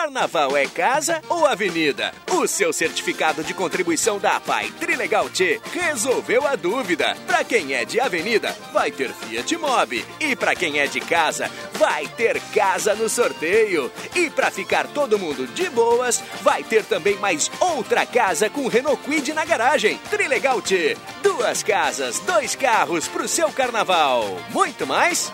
Carnaval é casa ou avenida? O seu certificado de contribuição da APAI Trilegal T resolveu a dúvida. Pra quem é de avenida, vai ter Fiat Mobi. E pra quem é de casa, vai ter casa no sorteio. E pra ficar todo mundo de boas, vai ter também mais outra casa com Renault Quid na garagem. Trilegal T. Duas casas, dois carros pro seu carnaval. Muito mais?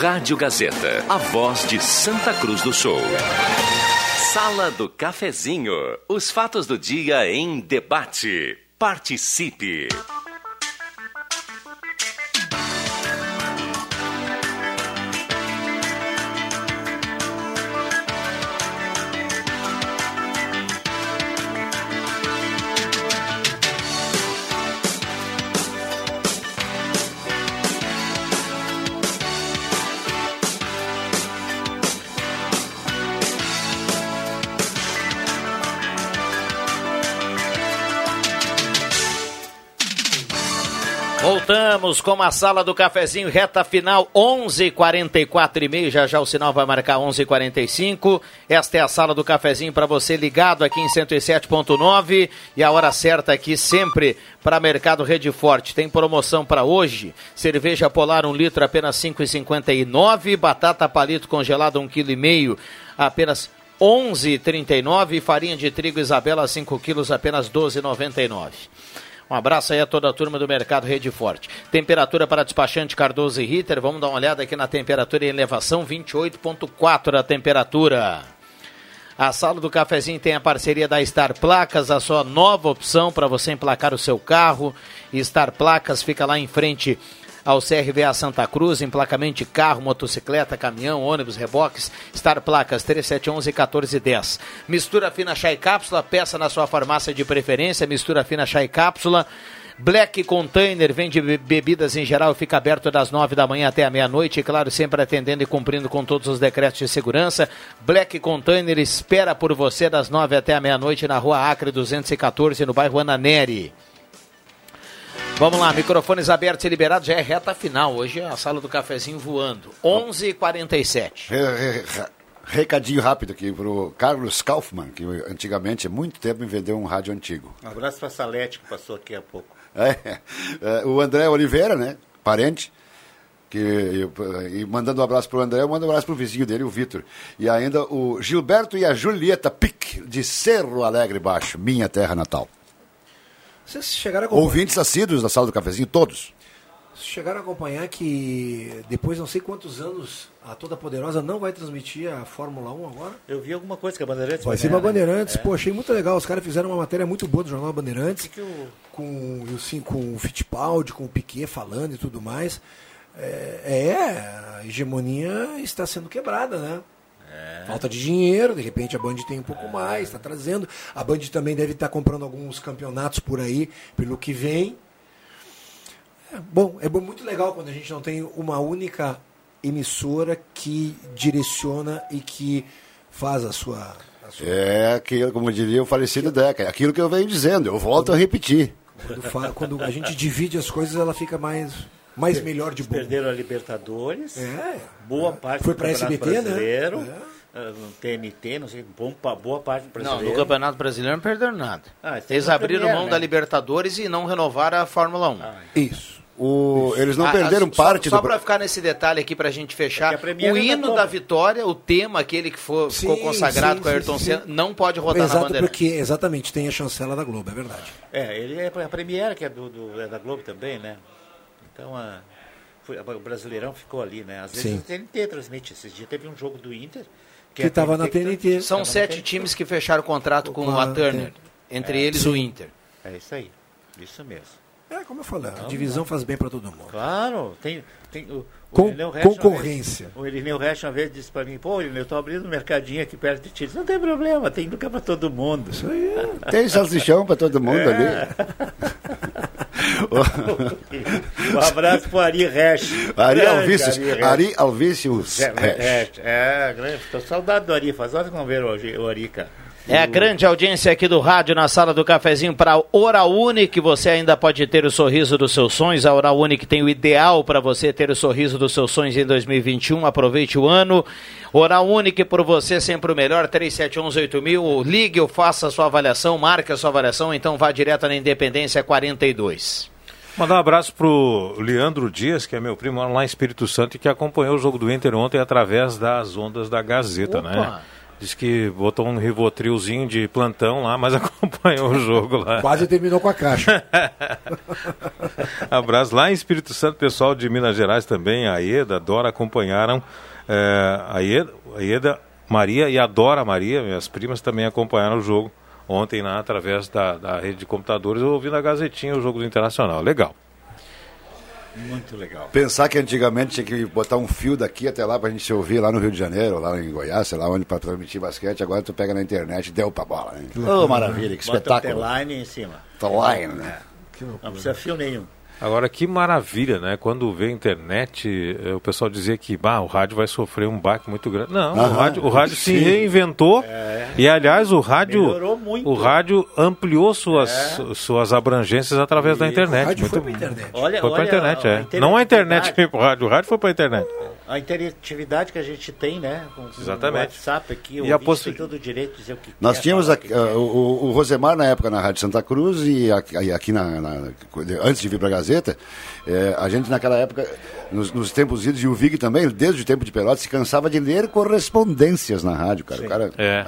Rádio Gazeta, a voz de Santa Cruz do Sul. Sala do Cafezinho. Os fatos do dia em debate. Participe. Voltamos com a sala do cafezinho, reta final 11:44 e meio. Já já o sinal vai marcar 11:45. Esta é a sala do cafezinho para você ligado aqui em 107.9 e a hora certa aqui sempre para Mercado Rede Forte. Tem promoção para hoje: cerveja Polar um litro apenas 5,59, batata palito congelada um quilo e meio apenas 11,39 farinha de trigo Isabela 5 quilos apenas 12,99. Um abraço aí a toda a turma do Mercado Rede Forte. Temperatura para despachante Cardoso e Ritter. Vamos dar uma olhada aqui na temperatura em elevação, 28,4 a temperatura. A sala do cafezinho tem a parceria da Star Placas, a sua nova opção para você emplacar o seu carro. Star Placas fica lá em frente ao CRVA Santa Cruz, emplacamento de carro, motocicleta, caminhão, ônibus, reboques, Star Placas 3711 1410. Mistura fina chá e cápsula, peça na sua farmácia de preferência, mistura fina chá e cápsula. Black Container vende be- bebidas em geral, fica aberto das nove da manhã até a meia-noite, e claro, sempre atendendo e cumprindo com todos os decretos de segurança. Black Container espera por você das nove até a meia-noite na rua Acre 214, no bairro Ananeri. Vamos lá, microfones abertos e liberados, já é reta final. Hoje é a sala do cafezinho voando. 11h47. Re- re- re- Recadinho rápido aqui pro Carlos Kaufmann, que antigamente, há muito tempo, me vendeu um rádio antigo. Um abraço para a Salete, que passou aqui há pouco. [LAUGHS] É, é, o André Oliveira, né? Parente. Que, e, e mandando um abraço pro André, eu mando um abraço pro vizinho dele, o Vitor. E ainda o Gilberto e a Julieta Pic, de Cerro Alegre Baixo, minha terra natal. Vocês chegaram a acompanhar, Ouvintes assíduos da sala do cafezinho, todos. vocês chegaram a acompanhar que depois de não sei quantos anos a Toda Poderosa não vai transmitir a Fórmula 1 agora? Eu vi alguma coisa que a Bandeirantes Vai ser ganhar, uma né? Bandeirantes, É. pô, achei muito legal. Os caras fizeram uma matéria muito boa do Jornal Bandeirantes, que o- com, e assim, com o Fittipaldi, com o Piquet falando e tudo mais. É, é, a hegemonia está sendo quebrada, né? Falta de dinheiro, de repente a Band tem um pouco mais, está trazendo. A Band também deve estar comprando alguns campeonatos por aí, pelo que vem. É, bom, é muito legal quando a gente não tem uma única emissora que direciona e que faz a sua. a sua- É aquilo, como diria o falecido Deca, é aquilo que eu venho dizendo, eu volto a repetir. Quando, quando a gente divide as coisas, ela fica mais, mais melhor de bom. Perderam a Libertadores. É. Boa parte Foi do Campeonato SBT, né? brasileiro. ah, No TNT, não sei, bom, boa parte do Não, brasileiro. no Campeonato Brasileiro não perderam nada. Ah, isso Eles é abriram mão né? da Libertadores e não renovaram a Fórmula 1. Isso. O, eles não Ah, perderam ah, só- parte Só do. para ficar nesse detalhe aqui para a gente fechar, É a o não hino conta. da vitória, o tema aquele que for, ficou Sim, consagrado sim, com o Ayrton sim, Senna, sim. não pode rodar na Exato, bandeira. porque exatamente tem a chancela da Globo, é verdade. É, ele é a Premiere, que é, do, do- é da Globo também, né? Então, a, foi- o Brasileirão ficou ali, né? Às vezes Sim. o TNT transmite. Esses dias teve um jogo do Inter. Que estava na que- TNT. São tava na sete TNT. times que fecharam contrato com Com a a Turner, entre É, eles sim. o Inter. É isso aí. Isso mesmo. É, como eu falei, a Não, divisão faz bem para todo mundo. Claro, tem, tem o, o Com- uma concorrência. vez- o Irineu Resch uma vez disse para mim, pô, Irineu, eu tô abrindo um mercadinho aqui perto de ti. Não tem problema, tem lugar para todo mundo. Isso aí. [LAUGHS] Tem salsichão para todo mundo É. ali. [LAUGHS] um abraço pro Ari Resch. Ari. Resch. Ari Alvícios. É, é, é, grande. Tô saudade do Ari. Faz hora que não ver o, o Ari, cara. É a grande audiência aqui do rádio na sala do cafezinho para Oral Unique. Você ainda pode ter o sorriso dos seus sonhos. A Oral Unique tem o ideal para você ter o sorriso dos seus sonhos em 2021. Aproveite o ano. Oral Unique por você sempre o melhor. 37118000. Ligue ou faça a sua avaliação, marque a sua avaliação. Então vá direto na Independência 42. Mandar um abraço pro Leandro Dias, que é meu primo lá em Espírito Santo e que acompanhou o jogo do Inter ontem através das ondas da Gazeta, Opa! né? Diz que botou um rivotrilzinho de plantão lá, mas [LAUGHS] acompanhou o jogo lá. Quase terminou com a caixa. [LAUGHS] Abraço lá em Espírito Santo, pessoal de Minas Gerais também, a Ieda, a Dora acompanharam. é, a, Ieda, a Ieda Maria e a Dora Maria, minhas primas, também acompanharam o jogo ontem lá através da, da rede de computadores, ouvindo a Gazetinha, o jogo do Internacional. Legal. Muito legal. Pensar que antigamente tinha que botar um fio daqui até lá pra gente se ouvir lá no Rio de Janeiro, lá em Goiás, sei lá onde, pra transmitir basquete. Agora tu pega na internet e deu pra bola. Né? Oh, maravilha, que Bota espetáculo. o line em cima. Line, né? Não precisa fio nenhum. Agora, que maravilha, né? Quando vê a internet, eh, o pessoal dizia que bah, o rádio vai sofrer um baque muito grande. Não, o Aham, rádio, o rádio se sim. reinventou. E, aliás, o rádio, o rádio ampliou suas, suas abrangências através da internet. o rádio muito foi pra internet. Olha- foi pra olha internet, a é. Não a internet [LAUGHS] foi pro rádio, o rádio foi pra internet. A interatividade que a gente tem, né? Com, Exatamente. O WhatsApp aqui, E o a ouvinte possi- tem todo o direito de dizer o que Nós quer, tínhamos falar aqui, ah, o, o- Rosemar na época na Rádio Santa Cruz e aqui, aí aqui na, na- antes de vir para a Gazeta, eh, a gente naquela época, nos, nos tempos idos, e o Vig também, desde o tempo de Pelotas, se cansava de ler correspondências na rádio, cara. O cara É.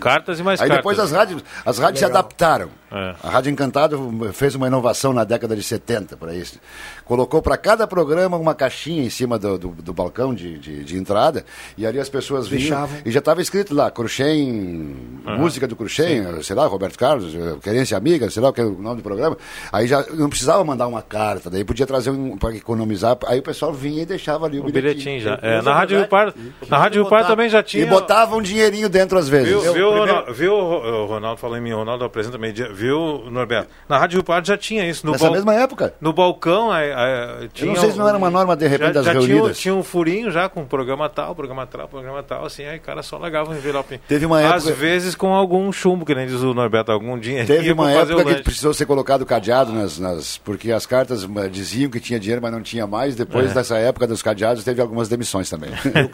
cartas e mais Aí cartas. depois as rádios, as rádios se adaptaram. É. A Rádio Encantado fez uma inovação na década de 70 para isso. Colocou para cada programa uma caixinha em cima do, do, do balcão de, de, de entrada e ali as pessoas vinham e já estava escrito lá, Cruxem, Aham. música do Cruxem, sei lá, Roberto Carlos, eh, Querência Amiga, sei lá o que é o nome do programa. Aí já não precisava mandar uma carta, daí podia trazer um para economizar. Aí o pessoal vinha e deixava ali o, O bilhetinho já. É, na Rádio Rio Par, na Rádio Rio Par também já tinha. E botava um dinheirinho dentro às vezes. Viu, viu, Ronaldo, viu, o Ronaldo falou em mim, o Ronaldo apresenta meio-dia. Viu, Norberto? Na Rádio Rio Pardo já tinha isso. No Nessa mesma época? No balcão, aí, aí, tinha. não sei se não era uma norma, de repente, já, das já tinha, reunidas. tinha um furinho já com programa tal, programa tal, programa tal, assim, aí o cara só largava um envelope. Teve uma Às época- vezes com algum chumbo, que nem diz o Norberto, algum dinheiro. Teve uma o época que precisou ser colocado cadeado nas, nas- porque as cartas eh, diziam que tinha dinheiro, mas não tinha mais. Depois É. dessa época dos cadeados, teve algumas demissões também.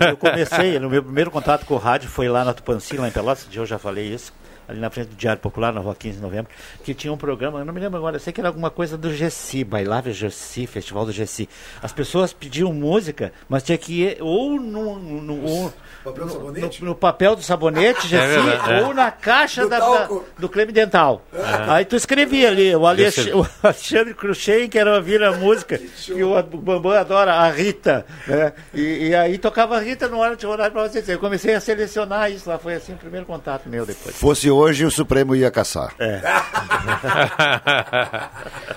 Eu comecei, no meu primeiro contato com o rádio foi lá na Tupanci, lá em Pelotas, eu já falei isso, ali na frente do Diário Popular, na rua 15 de novembro, que tinha um programa, eu não me lembro agora, eu sei que era alguma coisa do Gessi, Bailava Gessi, Festival do Gessi. As pessoas pediam música, mas tinha que ir ou no, no, no- Papel do sabonete? no- no papel do sabonete, Gessi, É verdade, é. ou na caixa Do da- da- do creme dental. É. Aí tu escrevia ali, o, Alex, o Alexandre Cruxem, que era ouvir a música, que o Bambam adora, a Rita. né? E, e aí tocava a Rita no hora de horário pra vocês. Eu comecei a selecionar isso lá, foi assim o primeiro contato meu depois. Fosse hoje, o Supremo ia caçar. É. [LAUGHS]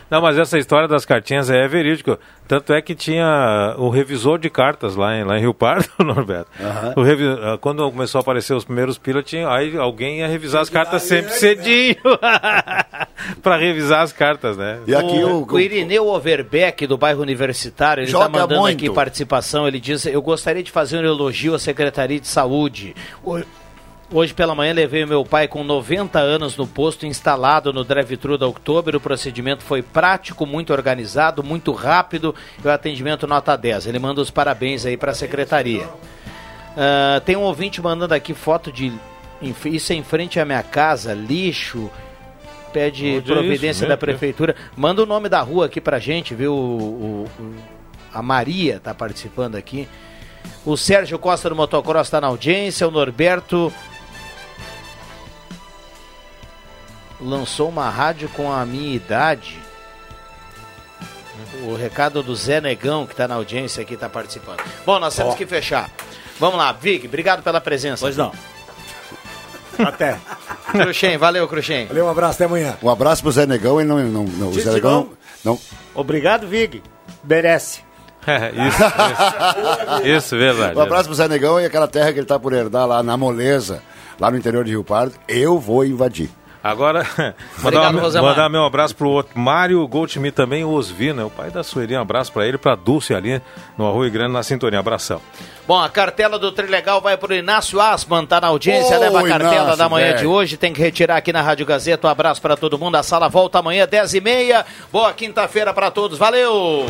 Não, mas essa história das cartinhas é verídico. Tanto é que tinha o revisor de cartas lá em, lá em Rio Pardo, [LAUGHS] Norberto. O revi- ah, Quando começou a aparecer os primeiros pila, tinha, aí alguém ia revisar as cartas sempre cedinho. [LAUGHS] para revisar as cartas, né? o, o Irineu Overbeck, do bairro Universitário, ele está mandando muito. aqui participação. Ele diz: Eu gostaria de fazer um elogio à Secretaria de Saúde. Ho- Hoje pela manhã levei meu pai com 90 anos no posto instalado no drive-thru da Oktober. O procedimento foi prático, muito organizado, muito rápido e o atendimento nota 10. Ele manda os parabéns aí para a secretaria. Ah, tem um ouvinte mandando aqui foto de. Isso é em frente à minha casa, lixo. Pede Onde é providência isso? da prefeitura. Manda o nome da rua aqui pra gente, viu? O- o- o- a Maria tá participando aqui. O Sérgio Costa do Motocross está na audiência. O Norberto lançou uma rádio com a minha idade. O recado do Zé Negão, que está na audiência aqui, está participando. Bom, nós temos Ó. que fechar. Vamos lá, Vig, obrigado pela presença. Pois não. Até. Cruxem, valeu, Cruxem. Valeu, um abraço, até amanhã. Um abraço pro Zé Negão, ele não. não, não o Zé Negão. Não, Obrigado, Vig. Merece. É, isso, isso, [LAUGHS] isso, verdade. Um abraço pro Zé Negão e aquela terra que ele tá por herdar lá na Moleza, lá no interior de Rio Pardo. Eu vou invadir. Agora, [LAUGHS] mandar, uma- mandar meu abraço pro outro, Mário Goldschmidt também, o Osvi, né? O pai da Sueli, um abraço pra ele, pra Dulce ali no Arroio Grande na sintonia. Abração. Bom, a cartela do Trilegal vai pro Inácio Asman, tá na audiência, Ô, leva a cartela Inácio, da manhã velho. de hoje, tem que retirar aqui na Rádio Gazeta. Um abraço para todo mundo, a sala volta amanhã, 10 e meia. Boa quinta-feira para todos, valeu!